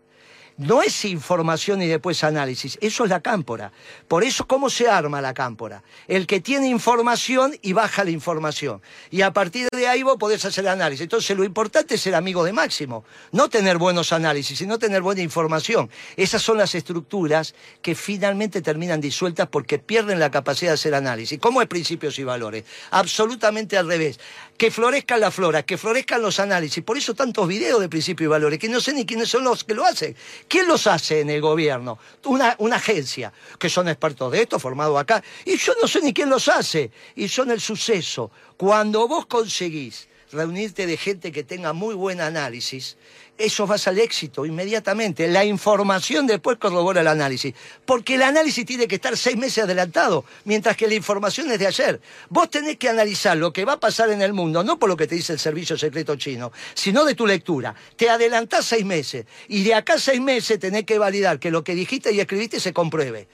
Speaker 2: No es información y después análisis, eso es la cámpora. Por eso, ¿cómo se arma la cámpora? El que tiene información y baja la información. Y a partir de ahí vos podés hacer análisis. Entonces, lo importante es ser amigo de Máximo. No tener buenos análisis, sino tener buena información. Esas son las estructuras que finalmente terminan disueltas porque pierden la capacidad de hacer análisis. ¿Cómo es principios y valores? Absolutamente al revés. Que florezcan las floras, que florezcan los análisis. Por eso tantos videos de principios y valores, que no sé ni quiénes son los que lo hacen. ¿Quién los hace en el gobierno? Una, una agencia, que son expertos de esto, formados acá. Y yo no sé ni quién los hace. Y son el suceso. Cuando vos conseguís reunirte de gente que tenga muy buen análisis, eso vas al éxito inmediatamente. La información después corrobora el análisis. Porque el análisis tiene que estar seis meses adelantado, mientras que la información es de ayer. Vos tenés que analizar lo que va a pasar en el mundo, no por lo que te dice el servicio secreto chino, sino de tu lectura. Te adelantás seis meses y de acá seis meses tenés que validar que lo que dijiste y escribiste se compruebe.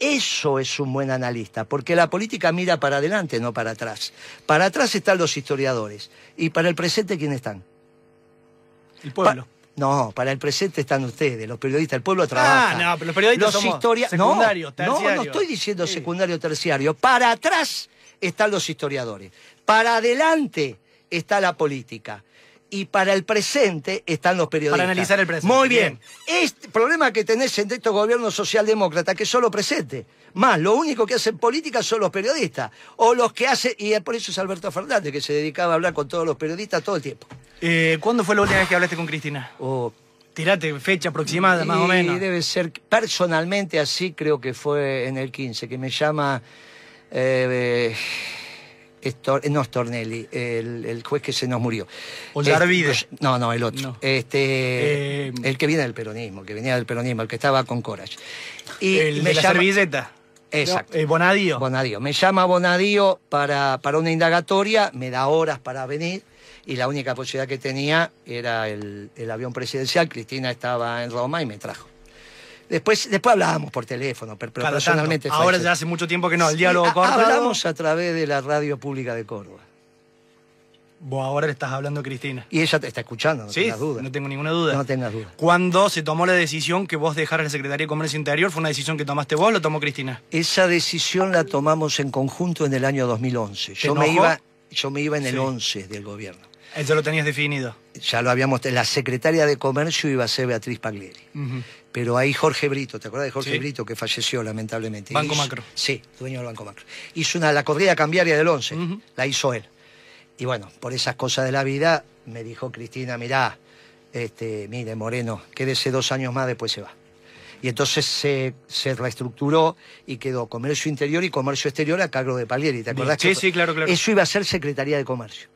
Speaker 2: Eso es un buen analista, porque la política mira para adelante, no para atrás. Para atrás están los historiadores. ¿Y para el presente quién están?
Speaker 1: El pueblo.
Speaker 2: Pa- no, para el presente están ustedes, los periodistas. El pueblo trabaja.
Speaker 1: Ah, no, pero los periodistas somos
Speaker 2: historia-
Speaker 1: secundarios,
Speaker 2: no, no, estoy diciendo
Speaker 1: Sí.
Speaker 2: secundario terciario. Para atrás están los historiadores. Para adelante está la política. Y para el presente están los periodistas.
Speaker 1: Para analizar el presente.
Speaker 2: Muy bien. Este problema que tenés en estos gobiernos socialdemócratas que solo presente. Más, lo único que hacen política son los periodistas. O los que hacen, y por eso es Alberto Fernández, que se dedicaba a hablar con todos los periodistas todo el tiempo.
Speaker 1: Eh, ¿Cuándo fue la última vez que hablaste con Cristina?
Speaker 2: O
Speaker 1: Tirate fecha aproximada, más o
Speaker 2: Y
Speaker 1: menos.
Speaker 2: debe ser, personalmente así creo que fue en el 15, que me llama, eh, eh, Estor- no Stornelli, el, el juez que se nos murió.
Speaker 1: Ollarvide.
Speaker 2: Este, no, no, el otro.
Speaker 1: No.
Speaker 2: Este,
Speaker 1: Eh,
Speaker 2: el que viene del peronismo, el que venía del peronismo, el que estaba con Corach. Y
Speaker 1: el
Speaker 2: me
Speaker 1: de la
Speaker 2: llama-
Speaker 1: servilleta.
Speaker 2: Exacto.
Speaker 1: No, eh, Bonadío.
Speaker 2: Bonadío. Me llama Bonadío para, para una indagatoria, me da horas para venir y la única posibilidad que tenía era el, el avión presidencial. Cristina estaba en Roma y me trajo. Después, después hablábamos por teléfono, pero,
Speaker 1: Cada
Speaker 2: personalmente
Speaker 1: tanto. Ahora ya hace mucho tiempo que no, el
Speaker 2: Sí,
Speaker 1: diálogo cortado.
Speaker 2: Hablamos a través de la radio pública de Córdoba.
Speaker 1: Vos ahora le estás hablando a Cristina.
Speaker 2: Y ella te está escuchando, no
Speaker 1: sí,
Speaker 2: tengas duda.
Speaker 1: no tengo ninguna duda.
Speaker 2: No tengas duda.
Speaker 1: Cuando se tomó la decisión que vos dejaras la Secretaría de Comercio Interior, ¿fue una decisión que tomaste vos o lo tomó Cristina?
Speaker 2: Esa decisión la tomamos en conjunto en el año 2011. Yo me, iba, yo me iba en el
Speaker 1: Sí.
Speaker 2: 11 del gobierno.
Speaker 1: Eso lo tenías definido.
Speaker 2: Ya lo habíamos... La secretaria de Comercio iba a ser Beatriz Paglieri. Pero ahí Jorge Brito, ¿te acuerdas de Jorge
Speaker 1: Sí.
Speaker 2: Brito que falleció lamentablemente?
Speaker 1: Banco
Speaker 2: Hizo-
Speaker 1: Macro.
Speaker 2: Sí, dueño del Banco Macro. Hizo una, la corrida cambiaria del 11,
Speaker 1: Ujú.
Speaker 2: la hizo él. Y bueno, por esas cosas de la vida, me dijo Cristina, mirá, este, mire Moreno, quédese dos años más, después se va. Y entonces se, se reestructuró y quedó Comercio Interior y Comercio Exterior a cargo de Paglieri, ¿te acordás?
Speaker 1: Sí,
Speaker 2: que
Speaker 1: sí, claro, claro.
Speaker 2: Eso iba a ser Secretaría de Comercio,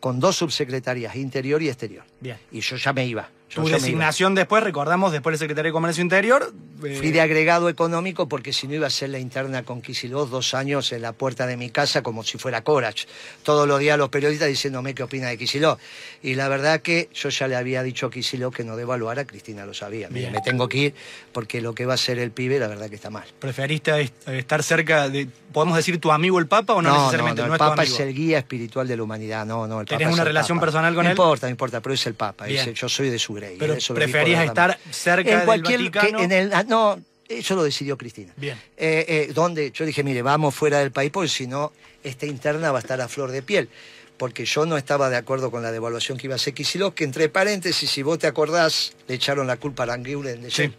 Speaker 2: con dos subsecretarías, Interior y Exterior.
Speaker 1: Bien.
Speaker 2: Y yo ya me iba. Yo
Speaker 1: Tu designación después, recordamos, después del Secretario de Comercio Interior. eh,
Speaker 2: Fui de agregado económico porque si no iba a ser la interna con Kicillof dos años en la puerta de mi casa como si fuera Corach. Todos los días los periodistas diciéndome qué opina de Kicillof. Y la verdad que yo ya le había dicho a Kicillof que no devaluara, Cristina lo sabía.
Speaker 1: Bien.
Speaker 2: me tengo que ir porque lo que va a hacer el pibe la verdad que está mal.
Speaker 1: ¿Preferiste est- estar cerca de, podemos decir, tu amigo el Papa o no, necesariamente?
Speaker 2: no,
Speaker 1: No,
Speaker 2: el
Speaker 1: es tu
Speaker 2: Papa
Speaker 1: amigo?
Speaker 2: es el guía espiritual de la humanidad. No, no, el
Speaker 1: ¿Tenés
Speaker 2: Papa es
Speaker 1: una
Speaker 2: el
Speaker 1: relación
Speaker 2: Papa.
Speaker 1: personal con
Speaker 2: no
Speaker 1: él?
Speaker 2: importa, no importa, pero es el Papa. Dice, yo soy de su
Speaker 1: Pero preferías estar cerca
Speaker 2: en
Speaker 1: del
Speaker 2: cualquier,
Speaker 1: Vaticano.
Speaker 2: que en el, ah, no, eso lo decidió Cristina.
Speaker 1: Bien.
Speaker 2: Eh, eh, donde yo dije, mire, vamos fuera del país porque si no, esta interna va a estar a flor de piel. Porque yo no estaba de acuerdo con la devaluación que iba a hacer Kicillof, que entre paréntesis, si vos te acordás, le echaron la culpa a Aranguren de
Speaker 1: Sí.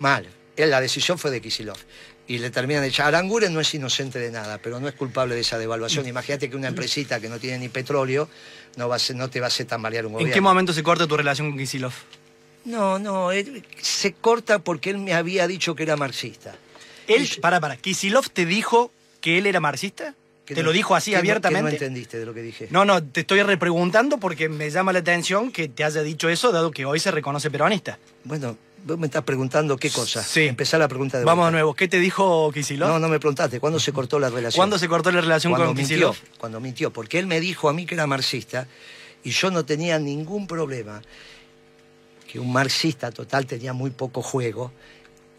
Speaker 2: Mal. Él, la decisión fue de Kicillof. Y le terminan de echar. Aranguren no es inocente de nada, pero no es culpable de esa devaluación. Imagínate que una empresita que no tiene ni petróleo no, va a ser- no te va a hacer tambalear un
Speaker 1: ¿En
Speaker 2: gobierno.
Speaker 1: qué momento se corta tu relación con Kisilov?
Speaker 2: No, no, él- se corta porque él me había dicho que era marxista.
Speaker 1: Él,
Speaker 2: Y-
Speaker 1: para, para, ¿Kisilov te dijo que él era marxista?
Speaker 2: que
Speaker 1: ¿Te
Speaker 2: no-
Speaker 1: lo dijo así
Speaker 2: que no-
Speaker 1: abiertamente?
Speaker 2: que no entendiste de lo que dije.
Speaker 1: No, no, te estoy repreguntando porque me llama la atención que te haya dicho eso, dado que hoy se reconoce peronista.
Speaker 2: Bueno, vos me estás preguntando qué cosa.
Speaker 1: Sí.
Speaker 2: Empezá la pregunta de
Speaker 1: Vamos de nuevo, ¿qué te dijo Kisilov?
Speaker 2: No, no me preguntaste. ¿Cuándo se cortó la relación?
Speaker 1: ¿Cuándo se cortó la relación
Speaker 2: Cuando
Speaker 1: con
Speaker 2: mintió. Cuando mintió. Porque él me dijo a mí que era marxista y yo no tenía ningún problema. Que un marxista total tenía muy poco juego.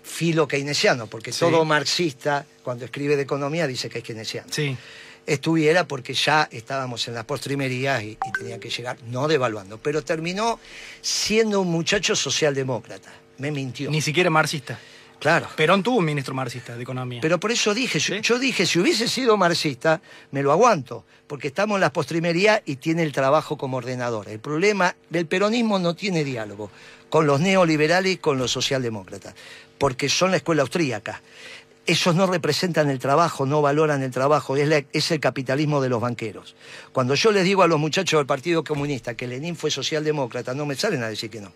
Speaker 2: Filo keynesiano, porque
Speaker 1: Sí.
Speaker 2: todo marxista, cuando escribe de economía, dice que es keynesiano.
Speaker 1: Sí.
Speaker 2: estuviera porque ya estábamos en las postrimerías y, y tenía que llegar, no devaluando, pero terminó siendo un muchacho socialdemócrata. Me mintió.
Speaker 1: Ni siquiera marxista.
Speaker 2: Claro.
Speaker 1: Perón tuvo un ministro marxista de economía.
Speaker 2: Pero por eso dije, yo,
Speaker 1: ¿Sí?
Speaker 2: yo dije, si hubiese sido marxista, me lo aguanto, porque estamos en las postrimerías y tiene el trabajo como ordenador. El problema del peronismo no tiene diálogo con los neoliberales y con los socialdemócratas, porque son la escuela austríaca. Esos no representan el trabajo, no valoran el trabajo, es, la- es el capitalismo de los banqueros. Cuando yo les digo a los muchachos del Partido Comunista que Lenin fue socialdemócrata, no me salen a decir que no.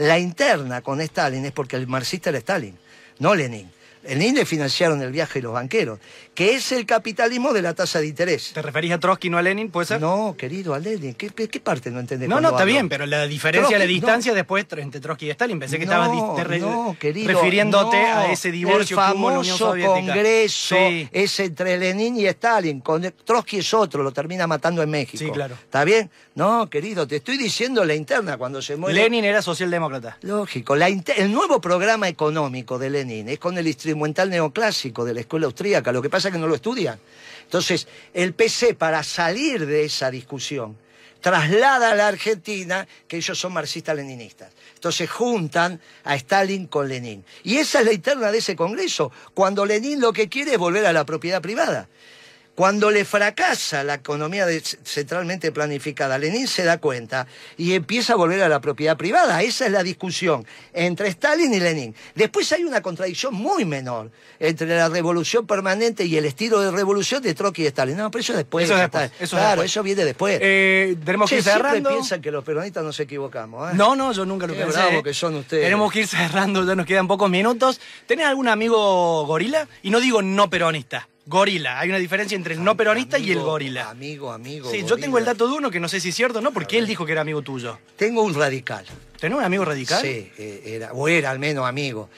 Speaker 2: La interna con Stalin es porque el marxista era Stalin, no Lenin. Lenin le financiaron el viaje de los banqueros, que es el capitalismo de la tasa de interés.
Speaker 1: ¿Te referís a Trotsky, no a Lenin? ¿Puede ser?
Speaker 2: No, querido, a Lenin, ¿qué, qué- qué parte no entendés?
Speaker 1: No, no, está
Speaker 2: hablo?
Speaker 1: bien, pero la diferencia, la
Speaker 2: Trotsky,
Speaker 1: distancia después tr- entre Trotsky y Stalin. Pensé que
Speaker 2: No,
Speaker 1: estabas di- te re-
Speaker 2: no, querido,
Speaker 1: refiriéndote a ese divorcio
Speaker 2: el
Speaker 1: que hubo en la Unión
Speaker 2: famoso congreso
Speaker 1: Sí.
Speaker 2: es entre Lenin y Stalin. Con Trotsky es otro, lo termina matando en México.
Speaker 1: Sí, claro.
Speaker 2: ¿Está bien? No, querido, te estoy diciendo la interna cuando se muere.
Speaker 1: Lenin era socialdemócrata.
Speaker 2: Lógico. La el nuevo programa económico de Lenin es con el instrumental neoclásico de la escuela austríaca. Lo que pasa es que no lo estudian. Entonces, el PC, para salir de esa discusión, traslada a la Argentina que ellos son marxistas-leninistas. Entonces juntan a Stalin con Lenin. Y esa es la interna de ese Congreso, cuando Lenin lo que quiere es volver a la propiedad privada. Cuando le fracasa la economía centralmente planificada, Lenin se da cuenta y empieza a volver a la propiedad privada. Esa es la discusión entre Stalin y Lenin. Después hay una contradicción muy menor entre la revolución permanente y el estilo de revolución de Trotsky y Stalin. No, pero eso después.
Speaker 1: Eso después,
Speaker 2: está.
Speaker 1: eso es
Speaker 2: claro,
Speaker 1: después.
Speaker 2: eso viene después.
Speaker 1: Eh, tenemos que ir
Speaker 2: siempre
Speaker 1: cerrando.
Speaker 2: piensan que los peronistas nos equivocamos. ¿eh?
Speaker 1: No, no, yo nunca lo
Speaker 2: Qué
Speaker 1: pensé.
Speaker 2: bravo que son ustedes.
Speaker 1: Tenemos que ir cerrando, ya nos quedan pocos minutos. ¿Tenés algún amigo gorila? Y no digo no peronista, gorila. Hay una diferencia entre el no peronista y el gorila.
Speaker 2: Amigo, amigo.
Speaker 1: Sí, yo tengo el dato de uno que no sé si es cierto o no, porque él dijo que era amigo tuyo.
Speaker 2: Tengo un radical.
Speaker 1: ¿Tenés un amigo radical?
Speaker 2: Sí, eh, era, o era al menos amigo.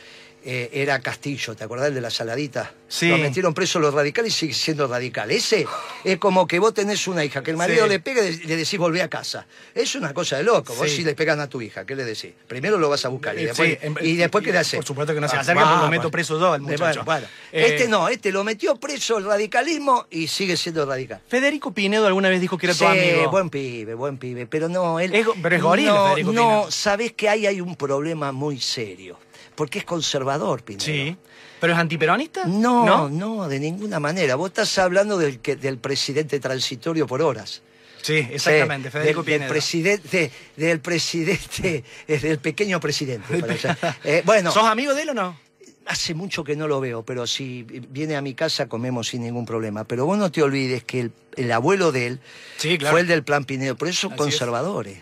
Speaker 2: Eh, era Castillo, ¿te acordás el de la saladita?
Speaker 1: Sí.
Speaker 2: Lo metieron preso los radicales y sigue siendo radical. Ese es como que vos tenés una hija, que el marido
Speaker 1: Sí.
Speaker 2: le pega y le decís volvé a casa. Es una cosa de loco. Vos
Speaker 1: Sí.
Speaker 2: si le pegan a tu hija, ¿qué le decís? Primero lo vas a buscar y después,
Speaker 1: sí, en-
Speaker 2: y después ¿qué le haces?
Speaker 1: Por supuesto que no se acerca, porque lo meto
Speaker 2: va.
Speaker 1: preso yo al muchacho.
Speaker 2: bueno, bueno.
Speaker 1: Eh,
Speaker 2: Este no, este lo metió preso el radicalismo y sigue siendo radical.
Speaker 1: Federico Pinedo alguna vez dijo que era tu amigo.
Speaker 2: buen pibe, buen pibe, pero no, él...
Speaker 1: Es pero es gorila,
Speaker 2: No,
Speaker 1: Federico
Speaker 2: no,
Speaker 1: Pinedo.
Speaker 2: sabés que ahí hay un problema muy serio, porque es conservador, Pinedo.
Speaker 1: Sí. ¿Pero es antiperonista?
Speaker 2: No, no, de ninguna manera. Vos estás hablando del, que, del presidente transitorio por horas.
Speaker 1: Sí, exactamente, Federico
Speaker 2: del, del presidente, del presidente, es del pequeño presidente. para. Eh, bueno,
Speaker 1: ¿Sos amigo de él o no?
Speaker 2: hace mucho que no lo veo, pero si viene a mi casa comemos sin ningún problema. Pero vos no te olvides que el, el abuelo de él
Speaker 1: Sí, claro.
Speaker 2: fue el del plan Pinedo, por eso son
Speaker 1: Así es.
Speaker 2: conservadores.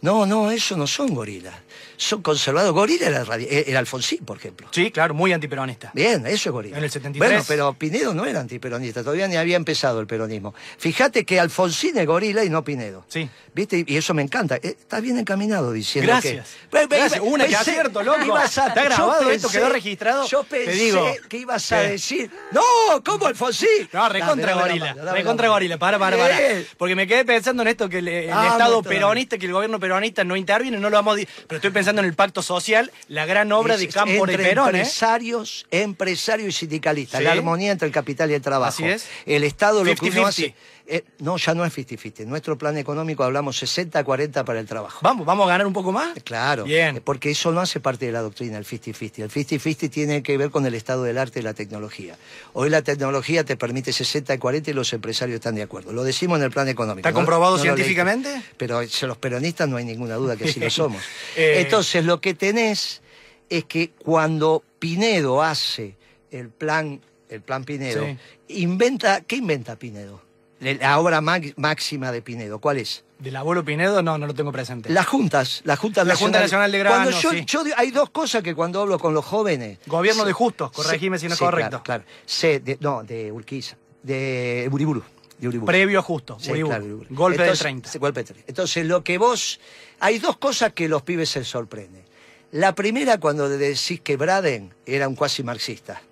Speaker 2: No, no, eso no son gorilas. Son conservadores. Gorila era, Alfonsín, por ejemplo.
Speaker 1: Sí, claro, muy antiperonista.
Speaker 2: Bien, eso es gorila.
Speaker 1: En el 73.
Speaker 2: Bueno, pero Pinedo no era antiperonista, todavía ni había empezado el peronismo. Fíjate que Alfonsín es gorila y no Pinedo.
Speaker 1: Sí.
Speaker 2: ¿Viste? Y eso me encanta. Eh, Está bien encaminado diciendo
Speaker 1: Gracias.
Speaker 2: que... Ve-
Speaker 1: Gracias. Una que
Speaker 2: pensé-
Speaker 1: acierto, loco.
Speaker 2: ibas a-
Speaker 1: Está grabado esto, quedó registrado.
Speaker 2: Yo
Speaker 1: Te
Speaker 2: pensé
Speaker 1: digo.
Speaker 2: que ibas a
Speaker 1: ¿Qué?
Speaker 2: decir... ¡No! ¿Cómo Alfonsín?
Speaker 1: No, recontra
Speaker 2: Dame, dame la
Speaker 1: gorila.
Speaker 2: dame
Speaker 1: Recontra gorila. Para, para, para. Porque me quedé pensando en esto que el, el
Speaker 2: Ah,
Speaker 1: Estado peronista, que el gobierno peronista no interviene, no lo vamos a... Pero estoy pensando en el pacto social, la gran obra de
Speaker 2: Es-
Speaker 1: y
Speaker 2: entre
Speaker 1: Perón, ¿eh?
Speaker 2: empresarios, empresarios y sindicalistas.
Speaker 1: Sí.
Speaker 2: La armonía entre el capital y el trabajo.
Speaker 1: Así es.
Speaker 2: El Estado lo que uno
Speaker 1: 50-50.
Speaker 2: hace... eh, no, ya no es 50-50. En nuestro plan económico hablamos 60-40 para el trabajo.
Speaker 1: Vamos, vamos a ganar un poco más.
Speaker 2: Claro,
Speaker 1: Bien.
Speaker 2: eh, porque eso no hace parte de la doctrina, el 50-50. El 50-50 tiene que ver con el estado del arte y la tecnología. Hoy la tecnología te permite 60-40 y los empresarios están de acuerdo. Lo decimos en el plan económico.
Speaker 1: ¿Está
Speaker 2: ¿no?
Speaker 1: comprobado
Speaker 2: No lo leíste.
Speaker 1: científicamente?
Speaker 2: Pero los peronistas no hay ninguna duda que sí lo somos.
Speaker 1: Eh.
Speaker 2: Entonces, lo que tenés es que cuando Pinedo hace el plan, el plan Pinedo,
Speaker 1: Sí.
Speaker 2: inventa, ¿qué inventa Pinedo? La obra máxima de Pinedo, ¿cuál es?
Speaker 1: Del abuelo Pinedo, no, no lo tengo presente.
Speaker 2: Las juntas, las juntas
Speaker 1: La Junta Nacional de Grano,
Speaker 2: Cuando yo,
Speaker 1: sí.
Speaker 2: yo hay dos cosas que cuando hablo con los jóvenes.
Speaker 1: Gobierno
Speaker 2: se-
Speaker 1: de justos, corregime si no es correcto.
Speaker 2: Claro, de- no, de Urquiza, de Uriburu. De Uriburu.
Speaker 1: Previo a justo.
Speaker 2: Sí,
Speaker 1: Uriburu.
Speaker 2: claro, Uriburu.
Speaker 1: Golpe
Speaker 2: Entonces,
Speaker 1: del 30.
Speaker 2: sí, golpe del 30. Entonces, lo que vos. Hay dos cosas que los pibes se sorprenden. La primera, cuando decís que Braden era un cuasi marxista.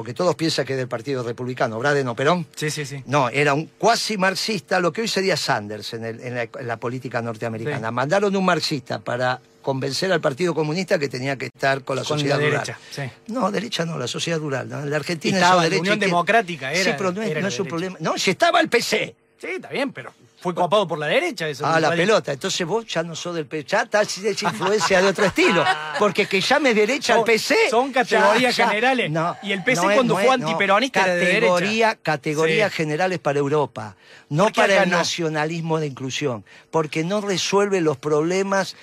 Speaker 2: Porque todos piensan que es del Partido Republicano. Braden o Perón.
Speaker 1: Sí, sí, sí.
Speaker 2: No, era un cuasi marxista, lo que hoy sería Sanders en, el- en la, en la política norteamericana.
Speaker 1: Sí.
Speaker 2: Mandaron un marxista para convencer al Partido Comunista que tenía que estar con la
Speaker 1: Con
Speaker 2: sociedad
Speaker 1: la
Speaker 2: rural.
Speaker 1: derecha, sí.
Speaker 2: No, derecha no, la sociedad rural. la Argentina
Speaker 1: estaba
Speaker 2: eso
Speaker 1: la
Speaker 2: derecha
Speaker 1: Unión
Speaker 2: que-
Speaker 1: Democrática, era-
Speaker 2: Sí, pero no es, no es un
Speaker 1: derecha.
Speaker 2: problema. No, si estaba el PC.
Speaker 1: Sí, está bien, pero fue copado por la derecha eso.
Speaker 2: Ah, la pelota. Entonces vos ya no sos del PC. Ya estás influencia de otro estilo. Porque que llames derecha al PC.
Speaker 1: son categorías
Speaker 2: ya- ya-
Speaker 1: generales.
Speaker 2: No,
Speaker 1: Y el PC
Speaker 2: no es-
Speaker 1: cuando
Speaker 2: no
Speaker 1: fue
Speaker 2: es-
Speaker 1: antiperonista era de derecha.
Speaker 2: Categoría, Categorías
Speaker 1: Sí.
Speaker 2: generales para Europa. No
Speaker 1: ¿Por qué
Speaker 2: para el nacionalismo de inclusión. Porque no resuelve los problemas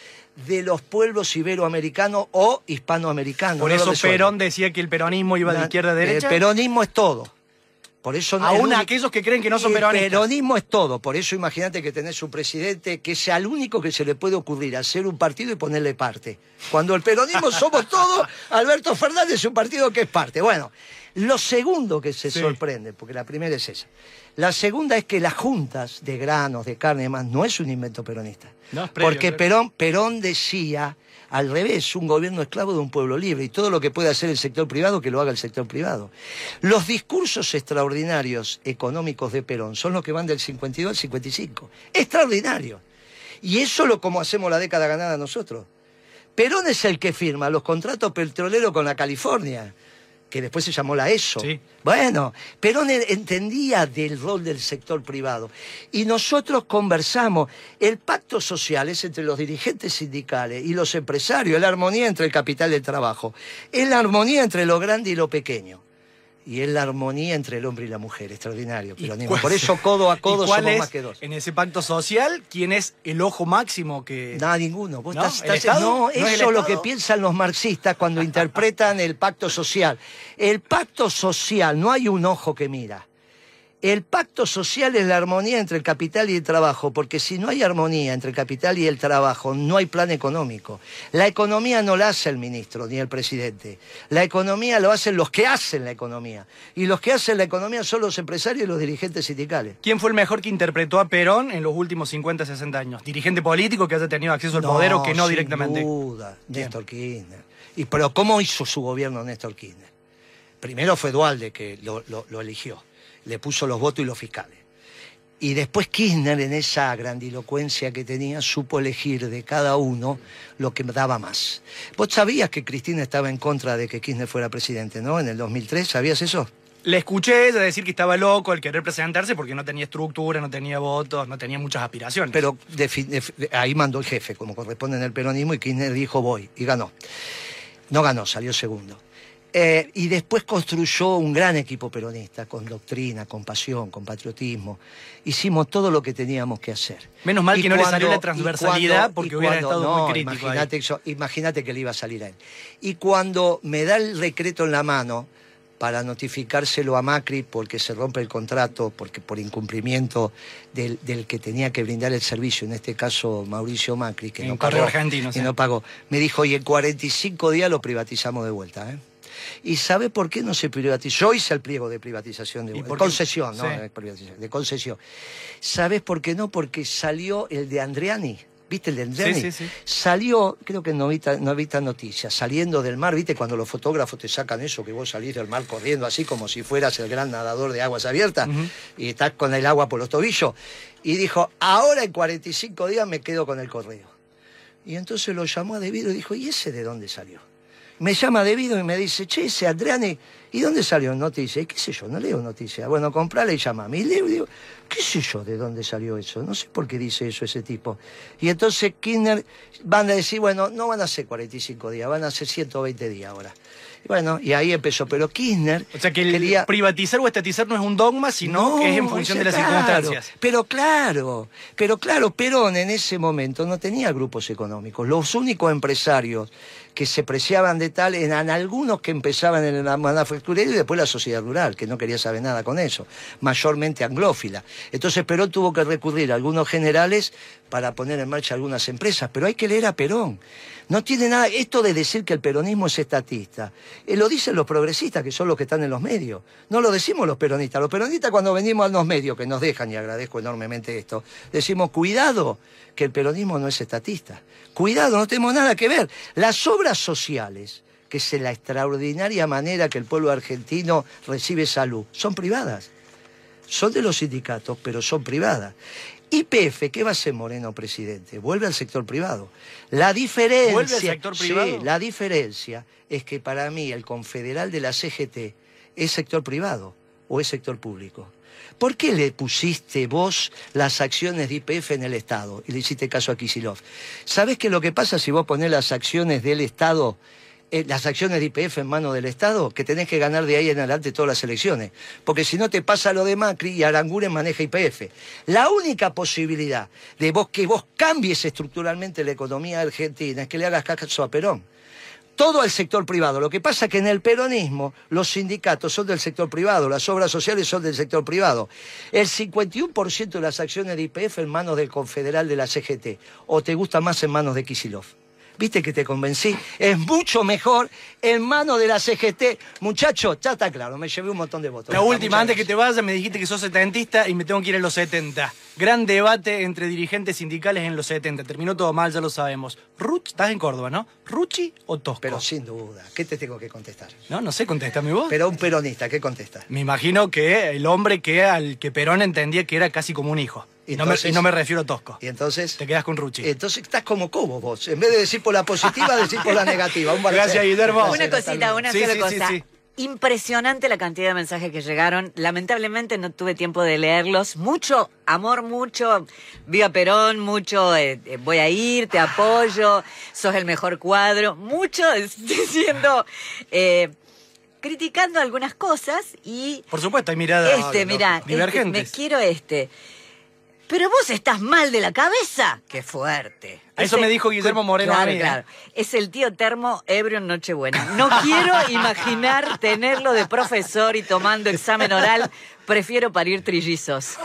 Speaker 2: de los pueblos iberoamericanos o hispanoamericanos.
Speaker 1: Por eso. Perón decía que el peronismo iba de izquierda a derecha.
Speaker 2: El peronismo es todo. Por eso no-
Speaker 1: Aún
Speaker 2: el
Speaker 1: aquellos que creen que no son
Speaker 2: el
Speaker 1: peronistas.
Speaker 2: peronismo es todo. Por eso imagínate que tenés un presidente que sea el único que se le puede ocurrir hacer un partido y ponerle parte. Cuando el peronismo somos todos, Alberto Fernández es un partido que es parte. Bueno, lo segundo que se
Speaker 1: Sí.
Speaker 2: sorprende, porque la primera es esa. La segunda es que las juntas de granos, de carne y demás, no es un invento peronista.
Speaker 1: No, previo,
Speaker 2: porque. Perón, Perón decía al revés, un gobierno esclavo de un pueblo libre y todo lo que puede hacer el sector privado, que lo haga el sector privado. Los discursos extraordinarios económicos de Perón son los que van del 52 al 55. Extraordinarios. Y eso lo como hacemos la década ganada nosotros. Perón es el que firma los contratos petroleros con la California, que después se llamó la ESO.
Speaker 1: Sí.
Speaker 2: Bueno, Perón en- entendía del rol del sector privado. Y nosotros conversamos. El pacto social es entre los dirigentes sindicales y los empresarios, es la armonía entre el capital y el trabajo. Es la armonía entre lo grande y lo pequeño. Y es la armonía entre el hombre y la mujer, extraordinario, peronismo. Por eso codo a codo somos más que dos.
Speaker 1: En ese pacto social, ¿quién es el ojo máximo que.?
Speaker 2: Nada, ninguno. ¿No? no, eso es lo que piensan los marxistas cuando interpretan el pacto social. El pacto social, no hay un ojo que mira. El pacto social es la armonía entre el capital y el trabajo, porque si no hay armonía entre el capital y el trabajo, no hay plan económico. La economía no la hace el ministro ni el presidente. La economía lo hacen los que hacen la economía. Y los que hacen la economía son los empresarios y los dirigentes sindicales.
Speaker 1: ¿Quién fue el mejor que interpretó a Perón en los últimos 50, 60 años? ¿Dirigente político que haya tenido acceso al poder o que no directamente?
Speaker 2: Sin duda, Néstor Kirchner. Y, pero ¿cómo hizo su gobierno Néstor Kirchner? Primero fue Dualde que lo eligió le puso los votos y los fiscales. Y después Kirchner, en esa grandilocuencia que tenía, supo elegir de cada uno lo que daba más. Vos sabías que Cristina estaba en contra de que Kirchner fuera presidente, ¿no? En el 2003, ¿sabías eso?
Speaker 1: Le escuché ella decir que estaba loco el querer presentarse porque no tenía estructura, no tenía votos, no tenía muchas aspiraciones.
Speaker 2: Pero ahí mandó el jefe, como corresponde en el peronismo, y Kirchner dijo voy, y ganó. No ganó, salió segundo. Eh, y después construyó un gran equipo peronista, con doctrina, con pasión, con patriotismo. Hicimos todo lo que teníamos que hacer.
Speaker 1: Menos mal que no le salió la transversalidad porque hubiera estado muy crítico.
Speaker 2: Imagínate, que le iba a salir a él. Y cuando me da el decreto en la mano para notificárselo a Macri porque se rompe el contrato, porque por incumplimiento del, que tenía que brindar el servicio, en este caso Mauricio Macri, que no pagó,
Speaker 1: argentino,
Speaker 2: no pagó, me dijo, y en 45 días lo privatizamos de vuelta. ¿eh? ¿Y sabe por qué no se privatizó? Yo hice el pliego de privatización de, concesión, no de concesión. ¿Sabes por qué no? Porque salió el de Andriani. ¿Viste el de Andriani? Sí, sí, Salió, creo que no Novita Noticias, saliendo del mar, ¿viste? Cuando los fotógrafos te sacan eso, que vos salís del mar corriendo así como si fueras el gran nadador de aguas abiertas y estás con el agua por los tobillos. Y dijo, ahora en 45 días me quedo con el correo. Y entonces lo llamó a Debido y dijo, ¿y ese de dónde salió? Me llama debido y me dice, che, ese Adriani, ¿y dónde salió noticia? Y qué sé yo, no leo noticias. Bueno, comprale y llama a mí. Y leo y digo, qué sé yo de dónde salió eso. No sé por qué dice eso ese tipo. Y entonces Kirchner van a decir, bueno, no van a ser 45 días, van a ser 120 días ahora. Y bueno, y ahí empezó. Pero Kirchner.
Speaker 1: O sea que quería... privatizar o estatizar no es un dogma, sino que es en función de las circunstancias.
Speaker 2: Pero claro, pero claro, Perón en ese momento no tenía grupos económicos. Los únicos empresarios que se preciaban de tal eran algunos que empezaban en la manufactura y después la sociedad rural, que no quería saber nada con eso, mayormente anglófila. Entonces Perón tuvo que recurrir a algunos generales para poner en marcha algunas empresas, pero hay que leer a Perón. No tiene nada, esto de decir que el peronismo es estatista, eh, lo dicen los progresistas, que son los que están en los medios. No lo decimos los peronistas. Los peronistas cuando venimos a los medios, que nos dejan, y agradezco enormemente esto, decimos, cuidado, que el peronismo no es estatista. Cuidado, no tenemos nada que ver. Las obras sociales, que es la extraordinaria manera que el pueblo argentino recibe salud, son privadas. Son de los sindicatos, pero son privadas. YPF, ¿qué va a ser Moreno presidente? Vuelve al sector privado. La diferencia,
Speaker 1: ¿Vuelve al sector privado?
Speaker 2: la diferencia es que para mí el confederal de la CGT es sector privado o es sector público. ¿Por qué le pusiste vos las acciones de IPF en el Estado y le hiciste caso a Kisilov? ¿Sabés que lo que pasa si vos ponés las acciones del Estado eh, las acciones de IPF en manos del Estado, que tenés que ganar de ahí en adelante todas las elecciones. Porque si no te pasa lo de Macri y Aranguren maneja IPF. La única posibilidad de vos que vos cambies estructuralmente la economía argentina es que le hagas caso a Perón. Todo al sector privado. Lo que pasa es que en el peronismo los sindicatos son del sector privado, las obras sociales son del sector privado. El 51% de las acciones de IPF en manos del confederal de la CGT. ¿O te gusta más en manos de Kisilov? ¿Viste que te convencí? Es mucho mejor en manos de la CGT. Muchacho, ya está claro, me llevé un montón de votos.
Speaker 1: La última, antes que te vayas, me dijiste que sos setentista y me tengo que ir en los 70. Gran debate entre dirigentes sindicales en los 70. Terminó todo mal, ya lo sabemos. Ruch, estás en Córdoba, ¿no? ¿Ruchi o Tosco?
Speaker 2: Pero sin duda. ¿Qué te tengo que contestar?
Speaker 1: No, no sé, contéstame vos.
Speaker 2: Pero un peronista, ¿qué contesta?
Speaker 1: Me imagino que el hombre que al que Perón entendía que era casi como un hijo. Y, no, me, refiero a Tosco.
Speaker 2: Y entonces.
Speaker 1: Te quedas con Ruchi.
Speaker 2: Entonces estás como Cobo vos. En vez de decir por la positiva, decir por la negativa.
Speaker 1: Gracias, Guillermo.
Speaker 3: Una cosita, una sola cosa. Impresionante la cantidad de mensajes que llegaron. Lamentablemente no tuve tiempo de leerlos. Mucho amor, mucho viva Perón, mucho eh, eh, voy a ir, te apoyo, sos el mejor cuadro. Mucho diciendo. Eh, criticando algunas cosas y...
Speaker 1: Por supuesto, hay miradas
Speaker 3: este, mira, este,
Speaker 1: divergentes.
Speaker 3: me quiero este. Pero vos estás mal de la cabeza. Qué fuerte.
Speaker 1: Eso
Speaker 3: Ese-
Speaker 1: me dijo Guillermo Moreno
Speaker 3: Claro,
Speaker 1: ¿eh?
Speaker 3: claro. Es el tío termo ebrio en Nochebuena. No quiero imaginar tenerlo de profesor y tomando examen oral. Prefiero parir trillizos.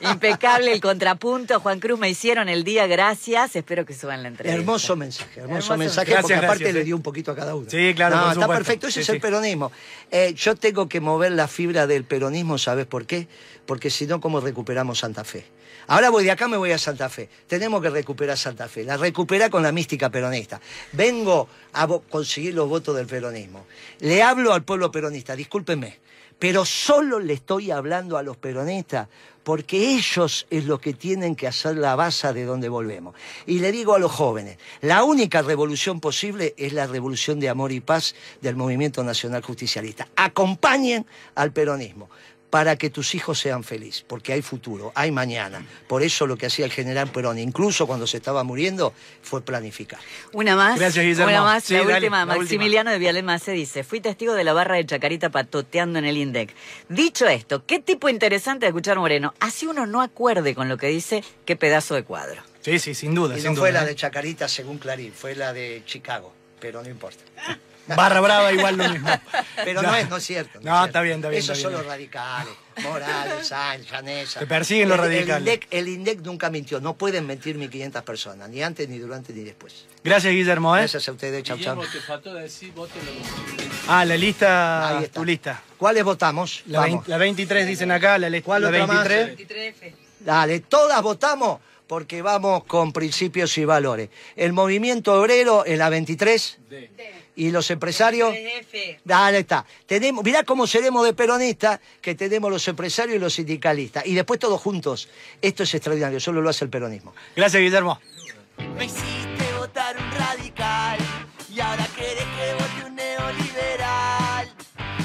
Speaker 3: Impecable el contrapunto. Juan Cruz, me hicieron el día. Gracias. Espero que suban la entrevista.
Speaker 2: Hermoso mensaje, hermoso,
Speaker 3: Hermoso
Speaker 2: mensaje, porque aparte
Speaker 1: gracias,
Speaker 2: le
Speaker 1: sí.
Speaker 2: dio un poquito a cada uno.
Speaker 1: Sí, claro,
Speaker 2: No, está perfecto, ese
Speaker 1: Sí,
Speaker 2: es
Speaker 1: sí.
Speaker 2: el peronismo. Eh, yo tengo que mover la fibra del peronismo, ¿sabes por qué? Porque si no, ¿cómo recuperamos Santa Fe? Ahora voy de acá, me voy a Santa Fe. Tenemos que recuperar Santa Fe. La recupera con la mística peronista. Vengo a conseguir los votos del peronismo. Le hablo al pueblo peronista, discúlpenme, pero solo le estoy hablando a los peronistas porque ellos es lo que tienen que hacer la base de donde volvemos. Y le digo a los jóvenes, la única revolución posible es la revolución de amor y paz del movimiento nacional justicialista. Acompañen al peronismo para que tus hijos sean felices, porque hay futuro, hay mañana. Por eso lo que hacía el general Perón, incluso cuando se estaba muriendo, fue planificar.
Speaker 3: Una más.
Speaker 1: Gracias, Guillermo.
Speaker 3: Una más.
Speaker 1: Sí,
Speaker 3: la
Speaker 1: dale,
Speaker 3: última.
Speaker 1: la última.
Speaker 3: Maximiliano de Vialema se dice: Fui testigo de la barra de Chacarita patoteando en el INDEC. Dicho esto, qué tipo interesante de escuchar Moreno. Así uno no acuerde con lo que dice, qué pedazo de cuadro.
Speaker 1: Sí, sí, sin duda.
Speaker 2: Y
Speaker 1: sin
Speaker 2: no fue
Speaker 1: duda,
Speaker 2: la
Speaker 1: ¿eh?
Speaker 2: de Chacarita según Clarín, fue la de Chicago, pero no importa.
Speaker 1: Barra Brava igual lo mismo.
Speaker 2: Pero
Speaker 1: Ya.
Speaker 2: no es, no es cierto.
Speaker 1: No,
Speaker 2: es cierto.
Speaker 1: está bien, está bien,
Speaker 2: Esos
Speaker 1: está
Speaker 2: son los radicales. Morales, Sáenz, Llanesa.
Speaker 1: Te persiguen los
Speaker 2: El-
Speaker 1: radicales.
Speaker 2: El INDEC, el INDEC nunca mintió. No pueden mentir 1.500 personas, ni antes, ni durante, ni después.
Speaker 1: Gracias, Guillermo. ¿eh?
Speaker 2: Gracias a ustedes. Chau, chau.
Speaker 4: Guillermo, te faltó decir, voten los
Speaker 1: Ah, la lista.
Speaker 2: Ahí está.
Speaker 1: Tu lista.
Speaker 2: ¿Cuáles votamos?
Speaker 1: La,
Speaker 2: Vamos.
Speaker 1: 20 la 23 dicen acá, la,
Speaker 2: ¿Cuál
Speaker 1: la
Speaker 2: otra más?
Speaker 1: 23.
Speaker 2: Dale, todas votamos porque vamos con principios y valores. El movimiento obrero en la 23 y los empresarios. Dale, está. Tenemos, mirá cómo seremos de peronistas, que tenemos los empresarios y los sindicalistas. Y después todos juntos. Esto es extraordinario, solo lo hace el peronismo.
Speaker 1: Gracias, Guillermo.
Speaker 5: Me hiciste votar un radical y ahora querés que vote un neoliberal.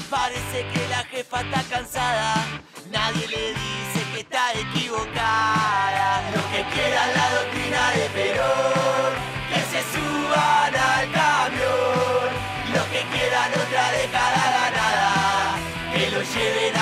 Speaker 5: Parece que la jefa está cansada, nadie le dice que está equivocada. Los que quieran la doctrina de Perón, que se suban al que